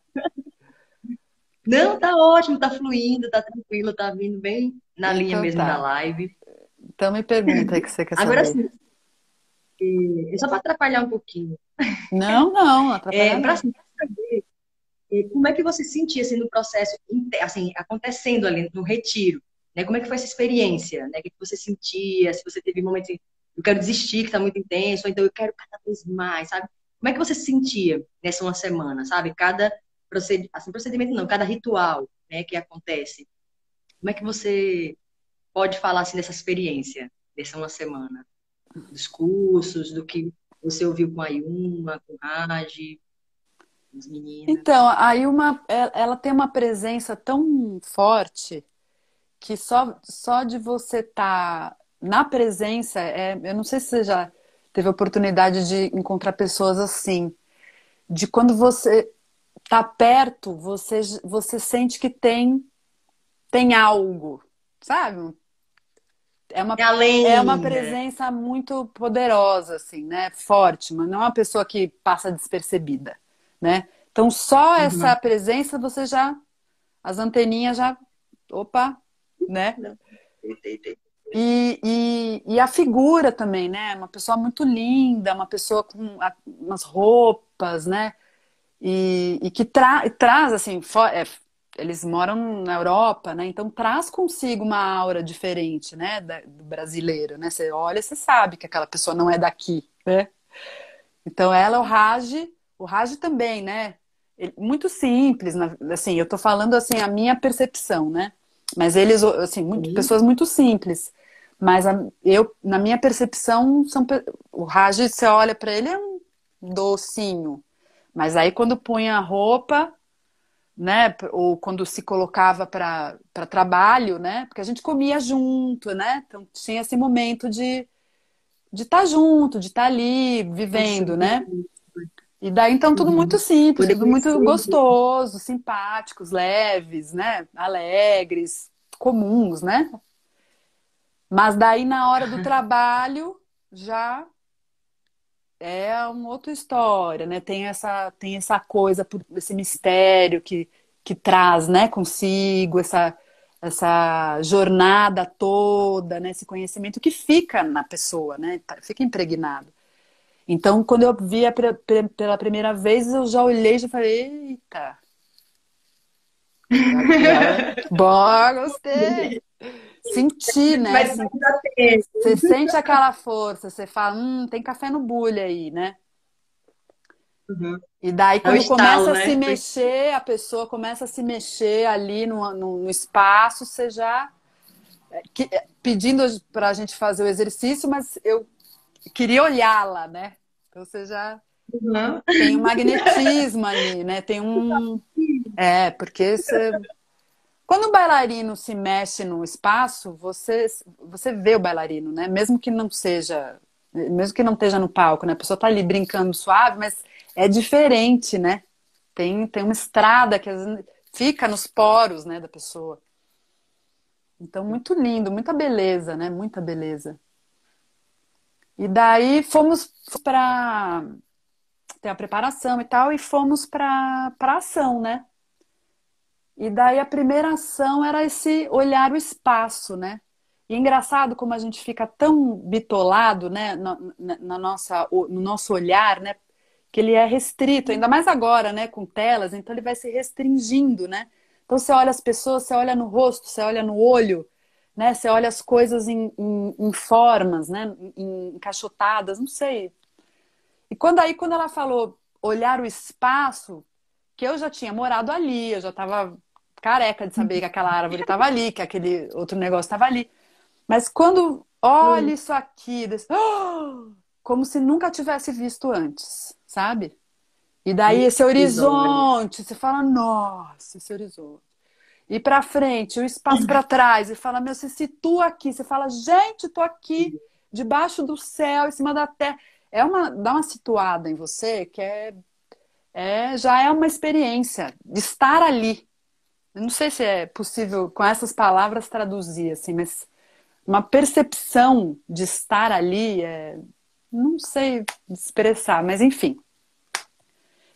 Não, tá ótimo, tá fluindo, tá tranquilo, tá vindo bem na linha então, mesmo tá. da live. Então me pergunta aí que você quer saber. Agora sim. É só para atrapalhar um pouquinho. Não, não, atrapalhar. É, para saber é, como é que você sentia assim, no processo, assim, acontecendo ali no retiro, né? Como é que foi essa experiência, né? O que você sentia, se você teve momentos assim, eu quero desistir, que está muito intenso, ou então eu quero cada vez mais, sabe? Como é que você se sentia nessa uma semana, sabe? Cada assim, procedimento não, cada ritual né, que acontece. Como é que você pode falar assim, dessa experiência, dessa uma semana? Dos cursos, do que você ouviu com a Yuma, com a Raj, as meninas? Então, a Yuma, é, ela tem uma presença tão forte que só, só de você estar tá na presença, é, eu não sei se você já teve a oportunidade de encontrar pessoas assim, de quando você tá perto, você, você sente que tem tem algo, sabe? É uma, é, além, é uma presença muito poderosa, assim, né? Forte, mas não é uma pessoa que passa despercebida, né? Então, só uhum. essa presença você já. As anteninhas já. Opa, né? E, e, e, a figura também, né? Uma pessoa muito linda, uma pessoa com umas roupas, né? E, e que tra traz, assim, é, eles moram na Europa, né? Então traz consigo uma aura diferente, né? do brasileiro, né? Você olha, você sabe que aquela pessoa não é daqui, né? Então ela, o Raj, o Raj também, né? Muito simples, assim, eu tô falando assim a minha percepção, né? Mas eles, assim, muito, pessoas muito simples. Mas a, eu, na minha percepção, são, o Raj, você olha para ele, é um docinho. Mas aí quando punha a roupa, né? Ou quando se colocava para trabalho, né? Porque a gente comia junto, né? Então tinha esse momento de de estar tá junto, de estar tá ali vivendo, né? E daí então tudo muito simples, tudo muito gostoso, simpáticos, leves, né? Alegres, comuns, né? Mas daí na hora do trabalho já é uma outra história, né? Tem essa, tem essa coisa, esse mistério que, que traz, né, consigo essa, essa jornada toda, né, esse conhecimento que fica na pessoa, né, fica impregnado. Então, quando eu vi pela primeira vez, eu já olhei e já falei, eita. *laughs* Bom, gostei. *laughs* Sentir, né? Mas você sente aquela força, você fala, hum, tem café no bulho aí, né? Uhum. E daí, é quando é estalo, começa né? a se mexer, a pessoa começa a se mexer ali no, no, no espaço, você já. É, é, pedindo para a gente fazer o exercício, mas eu queria olhá-la, né? Então você já uhum. tem um magnetismo ali, né? Tem um. *laughs* É, porque você quando o bailarino se mexe no espaço, você, você vê o bailarino, né? Mesmo que não seja, mesmo que não esteja no palco, né? A pessoa tá ali brincando suave, mas é diferente, né? Tem, tem uma estrada que fica nos poros, né, da pessoa. Então, muito lindo, muita beleza, né? Muita beleza. E daí fomos para ter a preparação e tal, e fomos para ação, né? E daí a primeira ação era esse olhar o espaço, né? E é engraçado como a gente fica tão bitolado, né, na, na, nossa, no nosso olhar, né, que ele é restrito, ainda mais agora, né, com telas, então ele vai se restringindo, né? Então você olha as pessoas, você olha no rosto, você olha no olho, né? Você olha as coisas em, em, em formas, né? Em, encaixotadas, não sei. E quando aí, quando ela falou olhar o espaço, que eu já tinha morado ali, eu já estava careca de saber que aquela árvore estava ali, que aquele outro negócio estava ali. Mas quando olha isso aqui, desse, *gasps* oh! como se nunca tivesse visto antes, sabe? E daí esse horizonte, você fala, nossa, esse horizonte. E para frente, o espaço para trás, e fala, meu, você situa aqui, você fala, gente, tô aqui, debaixo do céu, em cima da terra. É uma, dá uma situada em você que é, é já é uma experiência de estar ali, eu não sei se é possível com essas palavras traduzir assim, mas uma percepção de estar ali, é... não sei expressar, mas enfim.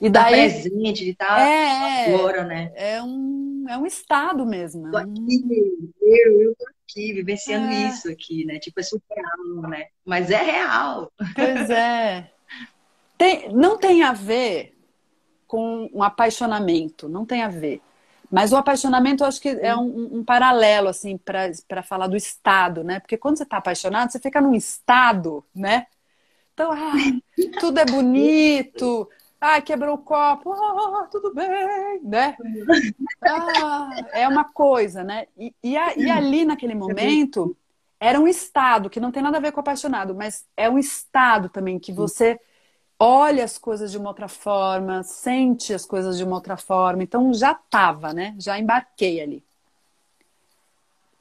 E tá daí tá presente, de estar é, agora, né? É um é um estado mesmo. Tô aqui, eu, eu tô aqui vivenciando é. isso aqui, né? Tipo é surreal, né? Mas é real. Pois é. *laughs* Tem, não tem a ver com um apaixonamento, não tem a ver. Mas o apaixonamento eu acho que é um, um paralelo, assim, para falar do estado, né? Porque quando você está apaixonado, você fica num estado, né? Então, ah, *laughs* tudo é bonito, ah, quebrou o copo, ah, tudo bem, né? Ah, é uma coisa, né? E, e, a, e ali naquele momento era um estado que não tem nada a ver com apaixonado, mas é um estado também que você olha as coisas de uma outra forma, sente as coisas de uma outra forma. Então já estava, né? Já embarquei ali.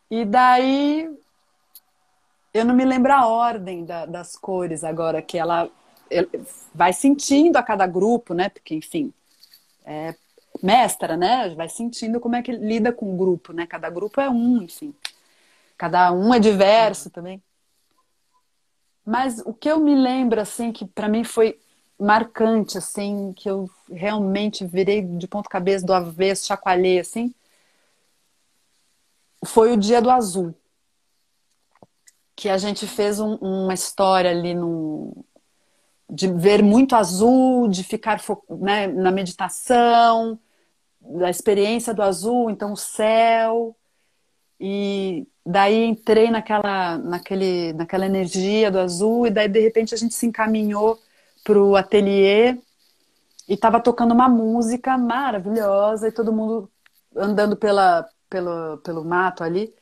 E daí eu não me lembro a ordem da, das cores agora que ela vai sentindo a cada grupo, né? Porque enfim, é mestra, né? Vai sentindo como é que lida com o grupo, né? Cada grupo é um, enfim. Cada um é diverso também. Mas o que eu me lembro, assim, que para mim foi marcante, assim, que eu realmente virei de ponto cabeça do avesso, chacoalhei, assim, foi o Dia do Azul. Que a gente fez um, uma história ali no, de ver muito azul, de ficar né, na meditação, da experiência do azul, então o céu. E daí entrei naquela, naquele, naquela energia do azul, e daí de repente a gente se encaminhou para o ateliê e estava tocando uma música maravilhosa, e todo mundo andando pela, pelo, pelo mato ali,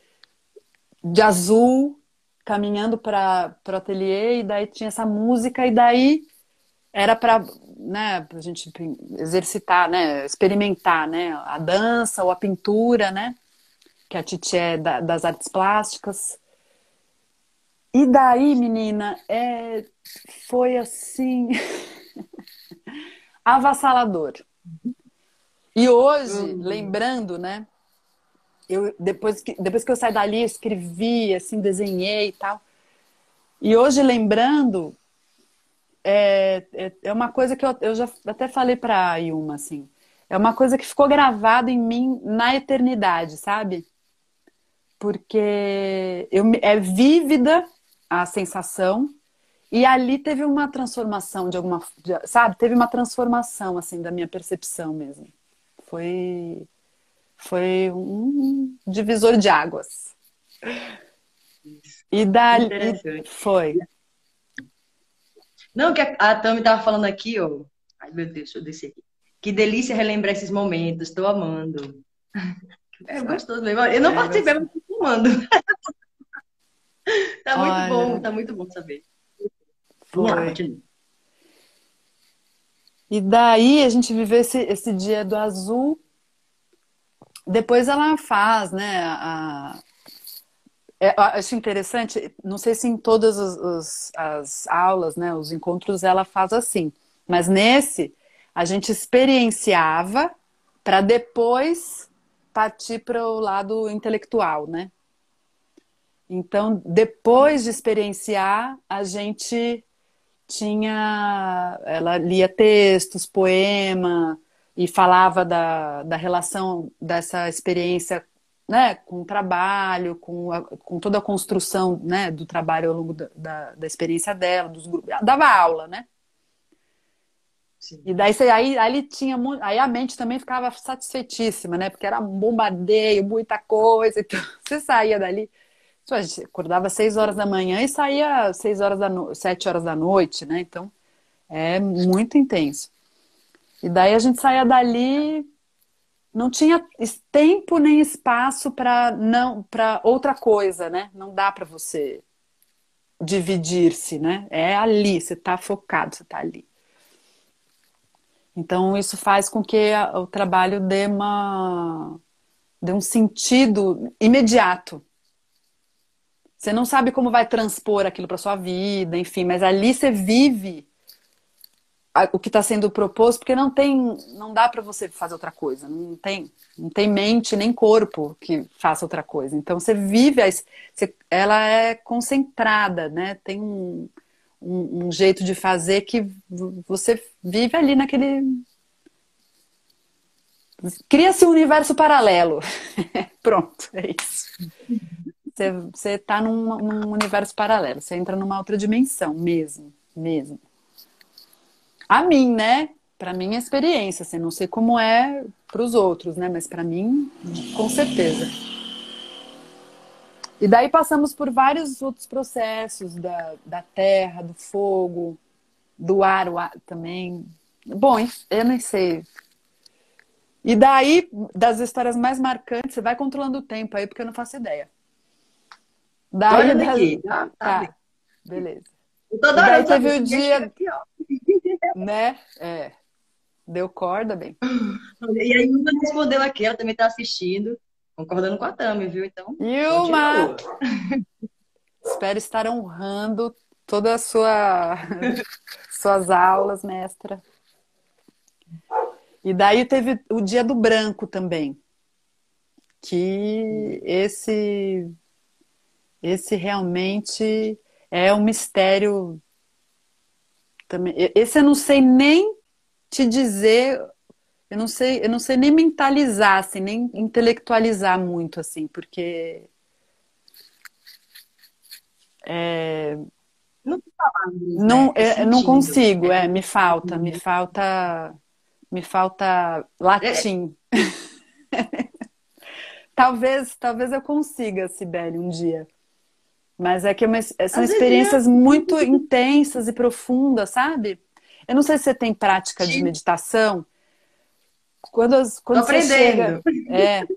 de azul, caminhando para o ateliê, e daí tinha essa música, e daí era para né, a gente exercitar, né, experimentar né, a dança ou a pintura, né, que a Titi é da, das artes plásticas. E daí, menina, é, foi assim *laughs* avassalador. E hoje, uhum. lembrando, né, eu, depois, que, depois que eu saí dali, eu escrevi, assim, desenhei e tal. E hoje, lembrando, é, é, é uma coisa que eu, eu já até falei para a Yuma, assim. É uma coisa que ficou gravada em mim na eternidade, sabe? Porque eu, é vívida a sensação e ali teve uma transformação de alguma, sabe? Teve uma transformação assim da minha percepção mesmo. Foi foi um divisor de águas. E dali foi. Não, que a, a Tami tava falando aqui, ó. Ai, meu Deus, deixa eu descer aqui. Que delícia relembrar esses momentos, estou amando. É gostoso mesmo. Eu não é participei, mas estou amando. *laughs* tá muito Olha. bom, tá muito bom saber. Foi. E daí a gente viveu esse, esse dia do azul. Depois ela faz, né? A, é, acho interessante, não sei se em todas as, as, as, aulas, né, os encontros ela faz assim, mas nesse a gente experienciava para depois partir para o lado intelectual, né? Então, depois de experienciar, a gente tinha. Ela lia textos, poema, e falava da, da relação dessa experiência né, com o trabalho, com, a, com toda a construção né, do trabalho ao longo da, da, da experiência dela, dos grupos. Dava aula, né? Sim. E daí aí, aí tinha aí a mente também ficava satisfeitíssima, né? Porque era bombardeio, muita coisa. Então, *laughs* você saía dali. A gente acordava às seis horas da manhã e saía seis horas da no... sete horas da noite, né? Então é muito intenso. E daí a gente saía dali não tinha tempo nem espaço para não para outra coisa, né? Não dá para você dividir-se, né? É ali, você está focado, você está ali. Então isso faz com que o trabalho dê uma dê um sentido imediato. Você não sabe como vai transpor aquilo para sua vida, enfim, mas ali você vive o que está sendo proposto, porque não tem, não dá para você fazer outra coisa, não tem, não tem mente nem corpo que faça outra coisa. Então você vive, você, ela é concentrada, né? Tem um, um, um, jeito de fazer que você vive ali naquele cria-se um universo paralelo. *laughs* Pronto, é isso. Você está num, num universo paralelo, você entra numa outra dimensão mesmo, mesmo a mim, né? Para minha experiência, assim, não sei como é para os outros, né? Mas para mim, com certeza. E daí passamos por vários outros processos da, da terra, do fogo, do ar, o ar também. Bom, eu nem sei. E daí, das histórias mais marcantes, você vai controlando o tempo aí, porque eu não faço ideia. Daí, Olha daqui. Das... Tá, tá, beleza. Toda hora teve o dia. Aqui, *laughs* né? É. Deu corda, bem. E aí, Ilma respondeu aqui, ela também está assistindo, concordando com a Tami, viu? Então. Ilma! Espero estar honrando todas as sua... suas aulas, mestra. E daí teve o dia do branco também. Que esse esse realmente é um mistério também. Esse eu não sei nem te dizer, eu não sei, eu não sei nem mentalizar, assim, nem intelectualizar muito, assim, porque é, não, não, né? é, não consigo, é, me falta, me falta, me falta latim *laughs* talvez, talvez eu consiga, Sibeli, um dia. Mas é que é uma, são experiências muito intensas e profundas, sabe? Eu não sei se você tem prática de meditação. Quando, quando você chega. É.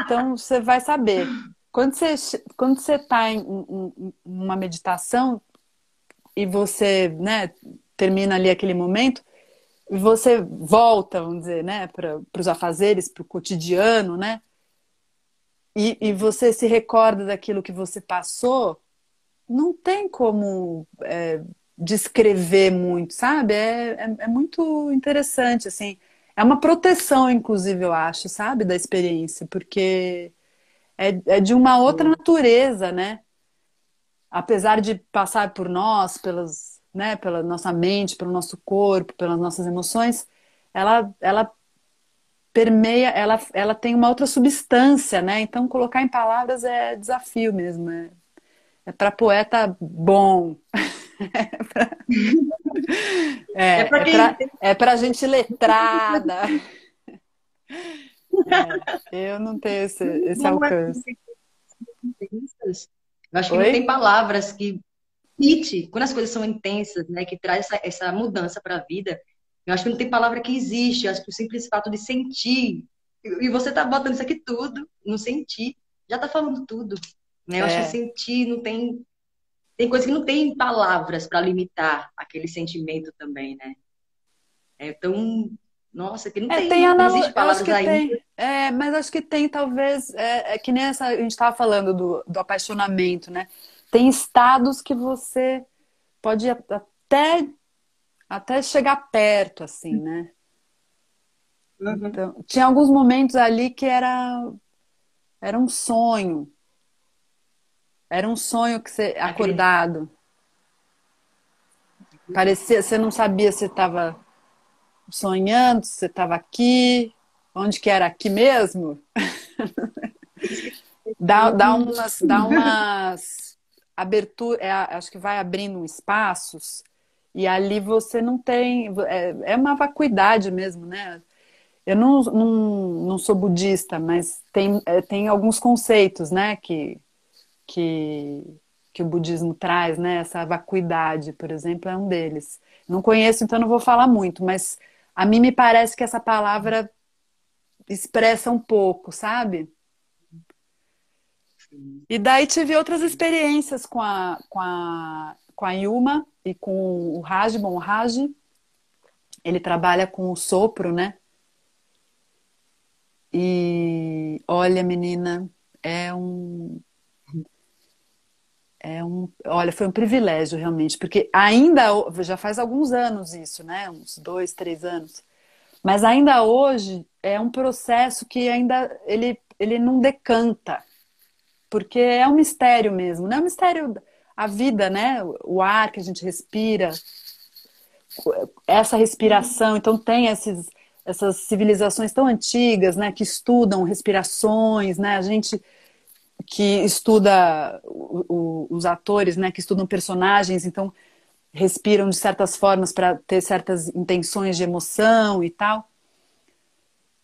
Então você vai saber. Quando você quando você está em, em, em, uma meditação e você né, termina ali aquele momento, e você volta, vamos dizer, né, para os afazeres, para o cotidiano, né? E, e, você se recorda daquilo que você passou, não tem como é, descrever muito, sabe? É, é, é, muito interessante, assim. É uma proteção, inclusive, eu acho, sabe, da experiência, porque é, é de uma outra natureza, né? Apesar de passar por nós, pelas né, pela nossa mente, pelo nosso corpo, pelas nossas emoções, ela, ela permeia, ela, ela tem uma outra substância, né? Então colocar em palavras é desafio mesmo. É, é para poeta bom. *laughs* *laughs* é, é para é pra, é gente letrada. *laughs* É, eu não tenho esse, esse alcance. Eu acho que Oi? não tem palavras que It, quando as coisas são intensas, né, que traz essa, essa mudança para a vida, eu acho que não tem palavra que existe. Eu acho que o simples fato de sentir, e você tá botando isso aqui tudo, não sentir, já tá falando tudo. Né? Eu é. acho que sentir não tem. Tem coisa que não tem palavras para limitar aquele sentimento também, né? É tão. Nossa, que não é, tem, tem não existe palavras ainda. Tem. É, mas acho que tem, talvez, é, é que nem essa, a gente estava falando do, do apaixonamento, né? tem estados que você pode até até chegar perto, assim, né? Uhum. Então, tinha alguns momentos ali que era era um sonho. Era um sonho que você acordado. Parecia, você não sabia se estava sonhando, se você estava aqui, onde que era aqui mesmo. *laughs* dá, dá umas, dá umas abertura, é, acho que vai abrindo espaços e ali você não tem. É, é uma vacuidade mesmo, né? Eu não, não, não sou budista, mas tem, é, tem alguns conceitos, né, que, que, que o budismo traz, né? Essa vacuidade, por exemplo, é um deles. Não conheço, então não vou falar muito, mas a mim me parece que essa palavra expressa um pouco, sabe? E daí tive outras experiências com a, com a, com a Yuma e com o Raj. Bom, o Raj, ele trabalha com o sopro, né? E olha, menina, é um. É um, olha, foi um privilégio realmente, porque ainda já faz alguns anos isso, né? Uns dois, três anos. Mas ainda hoje é um processo que ainda ele, ele não decanta porque é um mistério mesmo, né? É um mistério a vida, né? O ar que a gente respira, essa respiração. Então tem esses, essas civilizações tão antigas, né? Que estudam respirações, né? A gente que estuda o, o, os atores, né? Que estudam personagens, então respiram de certas formas para ter certas intenções de emoção e tal.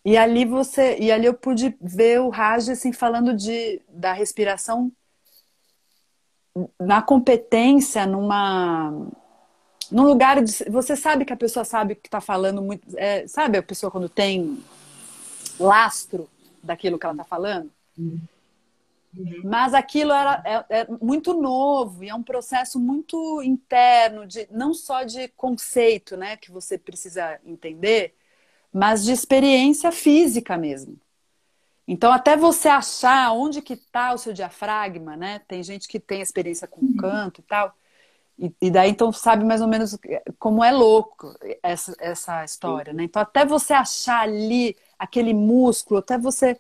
E ali você, e ali eu pude ver o Raj assim falando de da respiração na competência, numa num lugar de, você sabe que a pessoa sabe que está falando muito, é, sabe a pessoa quando tem lastro daquilo que ela está falando. Uhum. Mas aquilo era é, é, muito novo e é um processo muito interno, de, não só de conceito, né, que você precisa entender, mas de experiência física mesmo. Então, até você achar onde que está o seu diafragma, né? Tem gente que tem experiência com uhum. canto e tal. E, e, daí, então, sabe mais ou menos como é louco essa, essa história, né? Então, até você achar ali aquele músculo, até você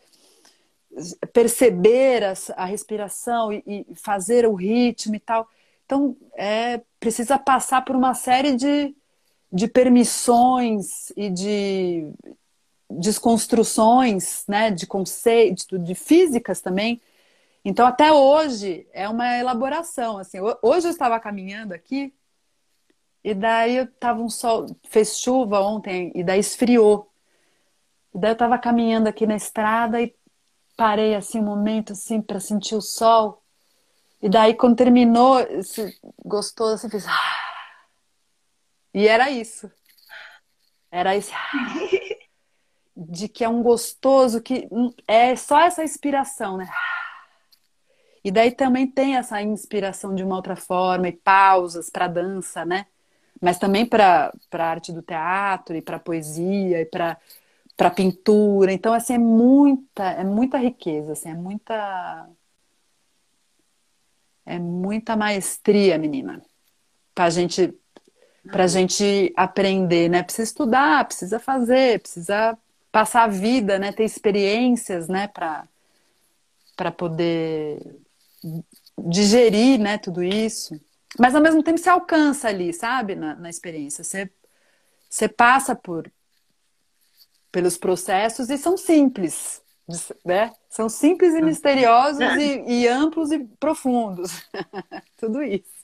perceber a, a respiração e, e, fazer o ritmo e tal. Então, é, precisa passar por uma série de, de permissões e de desconstruções, né, de conceitos, de físicas também. Então até hoje é uma elaboração, assim. Hoje eu estava caminhando aqui e daí tava um sol, fez chuva ontem e daí esfriou. E daí eu estava caminhando aqui na estrada e parei assim um momento assim para sentir o sol. E daí quando terminou, esse gostoso assim, fiz ah! E era isso. Era esse ah! *laughs* de que é um gostoso que é só essa inspiração, né? E daí também tem essa inspiração de uma outra forma e pausas para dança, né? Mas também para a arte do teatro e para poesia e para para pintura. Então assim é muita, é muita riqueza, assim, é muita é muita maestria, menina. Pra gente pra gente aprender, né? Precisa estudar, precisa fazer, precisa passar a vida, né? Ter experiências, né? Para para poder digerir, né? Tudo isso. Mas ao mesmo tempo você alcança ali, sabe? Na, na experiência. Você, você passa por pelos processos e são simples, né? São simples e misteriosos e, *laughs* e amplos e profundos. *laughs* Tudo isso.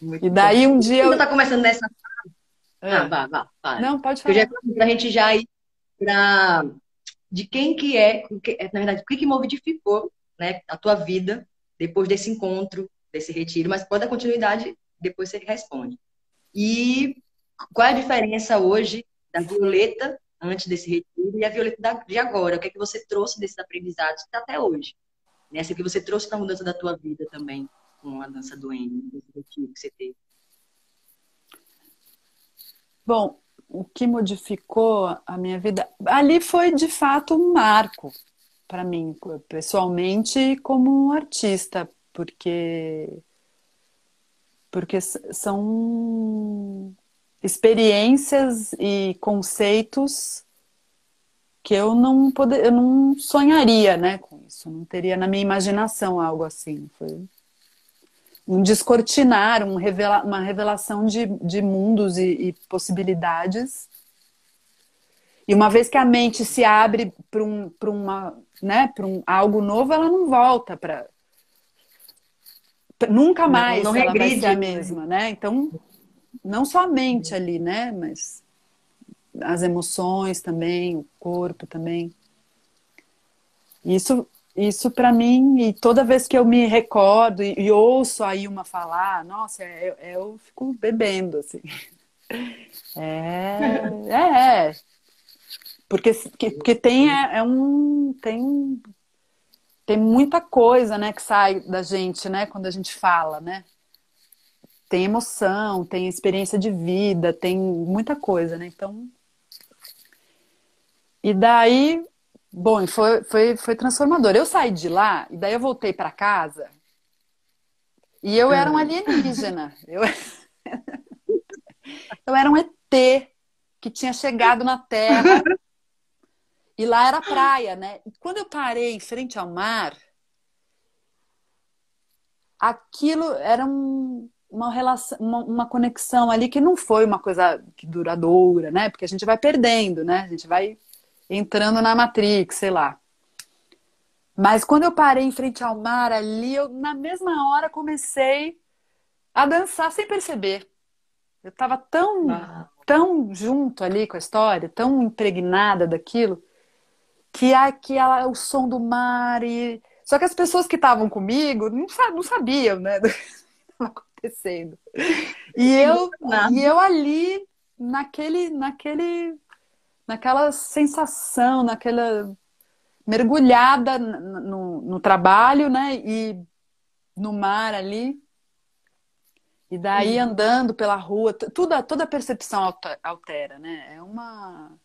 Muito e daí um dia. Você está começando nessa. É. Ah, vá, vá, vá. Não, pode falar. Para a gente já ir para. De quem que é, na verdade, o que, que modificou né, a tua vida depois desse encontro, desse retiro, mas pode dar continuidade, depois você responde. E qual é a diferença hoje da Violeta antes desse retiro e a Violeta de agora? O que é que você trouxe desses aprendizados até hoje? Né? O que você trouxe na mudança da tua vida também com a dança do N, desse retiro que você teve? Bom, o que modificou a minha vida ali foi de fato um marco para mim, pessoalmente, como artista, porque porque são experiências e conceitos que eu não poder, eu não sonharia, né, com isso, não teria na minha imaginação algo assim. Foi um descortinar, um revela, uma revelação de, de mundos e, e possibilidades. E uma vez que a mente se abre para um, uma, né, para um algo novo, ela não volta para nunca mais não, não ela regride. vai ser a mesma, né? Então não só a mente ali, né? Mas as emoções também, o corpo também. Isso, isso para mim, e toda vez que eu me recordo e, e ouço aí uma falar, nossa, eu, eu fico bebendo, assim. *laughs* É, é, é. Porque, porque tem, é, é um, tem, tem muita coisa, né, que sai da gente, né, quando a gente fala, né? Tem emoção, tem experiência de vida, tem muita coisa, né? Então. E daí, bom, foi, foi, foi transformador. Eu saí de lá e daí eu voltei para casa e eu era um ah. alienígena. *laughs* Eu, eu era um ET que tinha chegado na Terra. E lá era praia, né? E quando eu parei em frente ao mar, aquilo era um, uma relação, uma, uma, conexão ali que não foi uma coisa duradoura, né? Porque a gente vai perdendo, né? A gente vai entrando na Matrix, sei lá. Mas quando eu parei em frente ao mar ali, eu na mesma hora comecei a dançar sem perceber. Eu estava tão, ah. tão junto ali com a história, tão impregnada daquilo, que aquela, o som do mar e só que as pessoas que estavam comigo não, não sabiam, né? *laughs* acontecendo. *laughs* E eu, e eu ali, naquele, naquele, naquela sensação, naquela mergulhada no, no trabalho, né? E no mar ali. E daí uhum. andando pela rua, tudo, toda a percepção altera, né? É uma.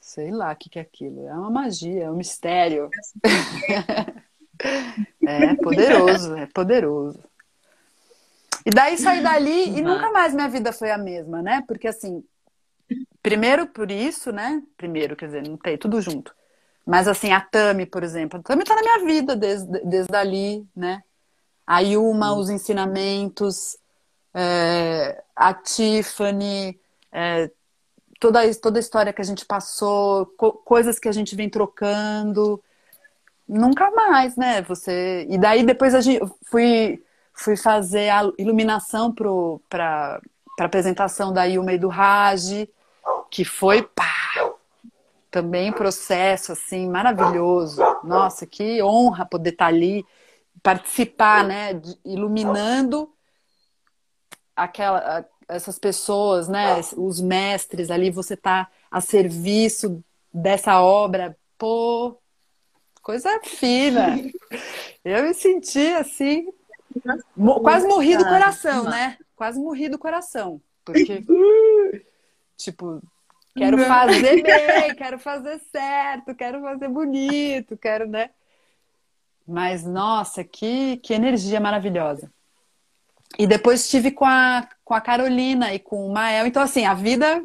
Sei lá o que, que é aquilo. É uma magia, é um mistério. *laughs* *laughs* é poderoso, é poderoso. E daí saí dali e nunca mais minha vida foi a mesma, né? Porque assim, primeiro por isso, né? Primeiro, quer dizer, não tem, tudo junto. Mas assim, a Tami, por exemplo, a Tami tá na minha vida desde, desde ali, né? A Yuma, os ensinamentos, é, a Tiffany, é, toda, toda a história que a gente passou, co coisas que a gente vem trocando. Nunca mais, né? Você. E daí depois a gente fui fui fazer a iluminação para a apresentação da Yuma e do Raj, que foi pá, também processo assim maravilhoso. Nossa, que honra poder estar ali, participar, né, iluminando aquela essas pessoas, né, os mestres ali, você tá a serviço dessa obra, pô, coisa fina. *laughs* Eu me senti assim, quase morri do coração, né? Quase morri do coração, porque *laughs* tipo, quero fazer bem, quero fazer certo, quero fazer bonito, quero, né? Mas nossa, que que energia maravilhosa. E depois estive com a, com a Carolina e com o Mael. Então, assim, a vida.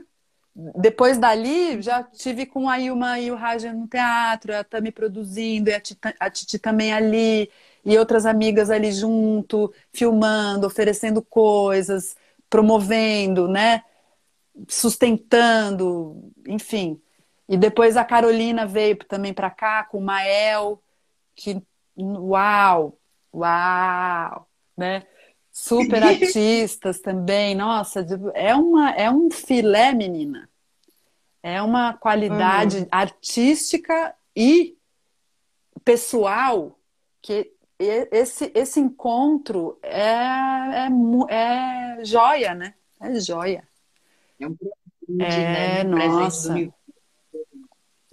Depois dali, já tive com a Ilma e o Raja no teatro, a Tami produzindo, e a Titi, a Titi também ali, e outras amigas ali junto, filmando, oferecendo coisas, promovendo, né? Sustentando, enfim. E depois a Carolina veio também para cá com o Mael, que uau, uau, né? super *laughs* artistas também. Nossa, é, uma, é um filé, menina. É uma qualidade uhum. artística e pessoal que esse, esse encontro é, é, é joia, né? É joia. É um presente, é, né? nossa.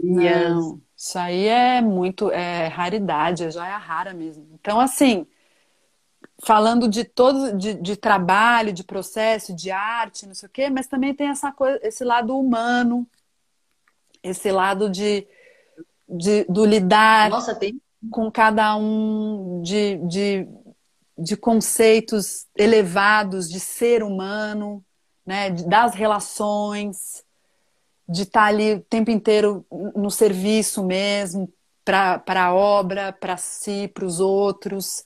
Não, isso aí é muito, é raridade, é joia rara mesmo. Então, assim, falando de todo de, de, trabalho, de processo, de arte, não sei o quê, mas também tem essa coisa, esse lado humano, esse lado de, de do lidar Nossa, tem... com cada um de, de, de conceitos elevados de ser humano, né, das relações, de estar ali o tempo inteiro no serviço mesmo, para a obra, para si, para os outros.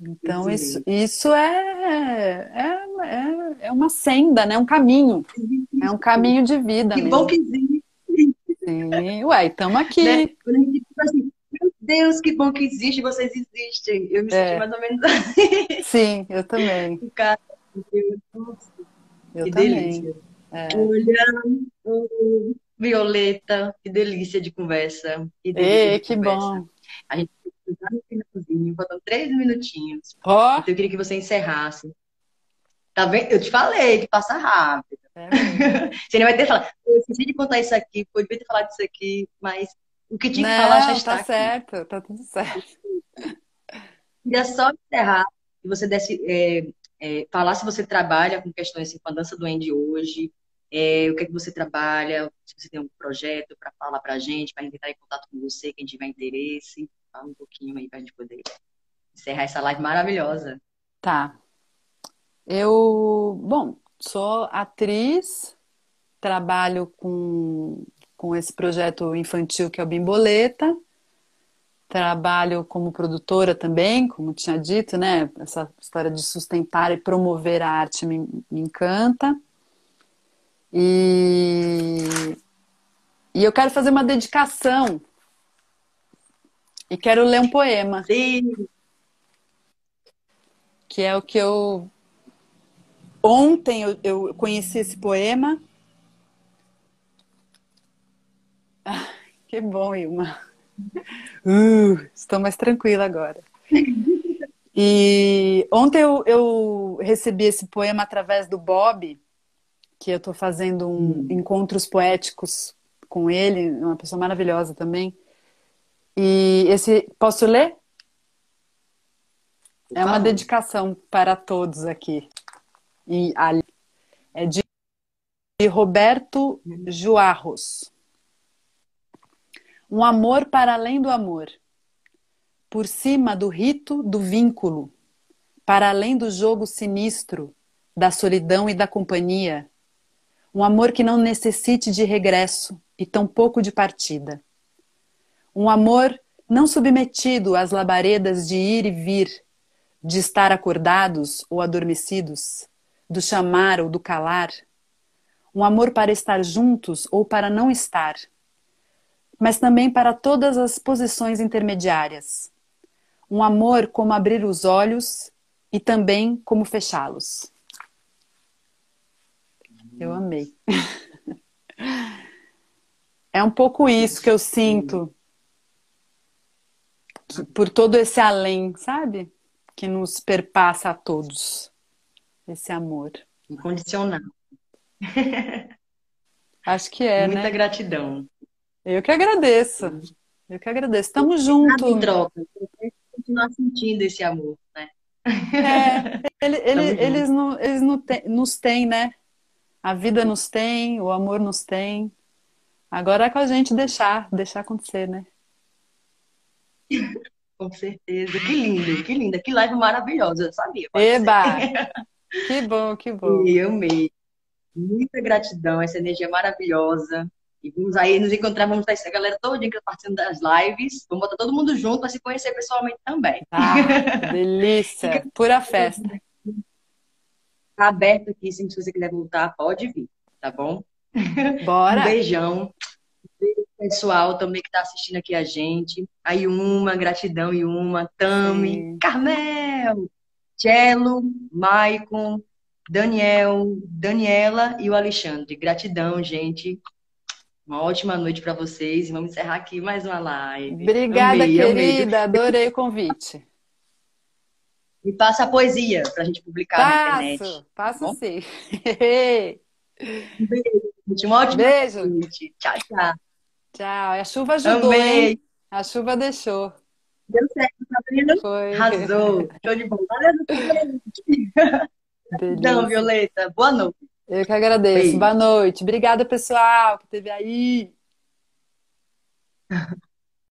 Então, isso, isso é, é, é, é, uma senda, né? um caminho. É um caminho de vida. Que mesmo. bom que existe. Sim, ué, estamos *laughs* aqui. Né? Assim, Deus, que bom que existe, vocês existem. Eu me é. senti mais ou menos assim. Sim, eu também. *laughs* Cara, eu que também. delícia. É. Olha, Violeta, que delícia de conversa. Que delícia Ei, que conversa. bom. A gente já no finalzinho, faltam três minutinhos. Oh. Então eu queria que você encerrasse. Tá vendo? Eu te falei que passa rápido. É *laughs* você não vai ter que falar, eu esqueci de contar isso aqui, podia ter falado isso aqui, mas o que tinha que falar já está tá aqui. certo, tá tudo certo. Queria só encerrar, que você desse, é, é, falar se você trabalha com questões assim, com a dança do Andy hoje, é, o que é que você trabalha, se você tem um projeto para falar para a gente, para entrar em contato com você, quem tiver interesse. Fala um pouquinho aí para a gente poder encerrar essa live maravilhosa. Tá. Eu, bom, sou atriz, trabalho com, com esse projeto infantil que é o Bimboleta. Trabalho como produtora também, como tinha dito, né? Essa história de sustentar e promover a arte me, me encanta. E, e eu quero fazer uma dedicação e quero ler um poema. Sim. Que é o que eu. Ontem eu, eu conheci esse poema. Ah, *laughs* que bom, Ilma. Uh, estou mais tranquila agora. E ontem eu, eu recebi esse poema através do Bob, que eu estou fazendo um, hum. encontros poéticos com ele, uma pessoa maravilhosa também. E esse, posso ler? É uma dedicação para todos aqui. E ali é de Roberto Juarros. Um amor para além do amor, por cima do rito do vínculo, para além do jogo sinistro, da solidão e da companhia. Um amor que não necessite de regresso e tampouco de partida um amor não submetido às labaredas de ir e vir, de estar acordados ou adormecidos, do chamar ou do calar. Um amor para estar juntos ou para não estar, mas também para todas as posições intermediárias. Um amor como abrir os olhos e também como fechá-los. Eu amei. É um pouco isso que eu sinto por todo esse além, sabe? Que nos perpassa a todos. Esse amor. Incondicional. Acho que é, Muita né? gratidão. Eu que agradeço. Eu que agradeço. Estamos juntos. Nada em troca. Continuar sentindo esse amor, né? É, ele, ele, eles, não, eles não tem- nos têm, né? A vida nos tem, o amor nos tem. Agora é com a gente deixar, deixar acontecer, né? *laughs* Com certeza. Que lindo, que linda. Que live maravilhosa, eu sabia. pode ser. Eba! *laughs* Que bom, que bom. E eu amei. Muita gratidão, essa energia maravilhosa. E vamos aí nos encontrar, vamos estar essa galera toda que está participando das lives. Vamos botar todo mundo junto para se conhecer pessoalmente também. Ah, *laughs* delícia. Pura festa. Tá aberto aqui, se você quiser voltar, pode vir, tá bom? Um Bora. beijão. Beijo pessoal também que está assistindo aqui a gente. A Yuma, gratidão, Yuma, Tami, Sim. Carmel, Cello, Maicon, Daniel, Daniela e o Alexandre. Gratidão, gente. Uma ótima noite para vocês. E vamos encerrar aqui mais uma live. Obrigada, Amei, amei. querida. Adorei o convite. Me passa a poesia para a gente publicar na internet. Passo, passo sim. *laughs* Gente, uma ótima Beijo. noite. Tchau, tchau. Tchau. A chuva ajudou, Amei. hein? A chuva deixou. Deu certo, Sabrina. Foi. Arrasou. Show de bola. *laughs* Então, Delícia. Violeta. Boa noite. Eu que agradeço. Beijo. Boa noite. Obrigada, pessoal, que esteve aí. *laughs*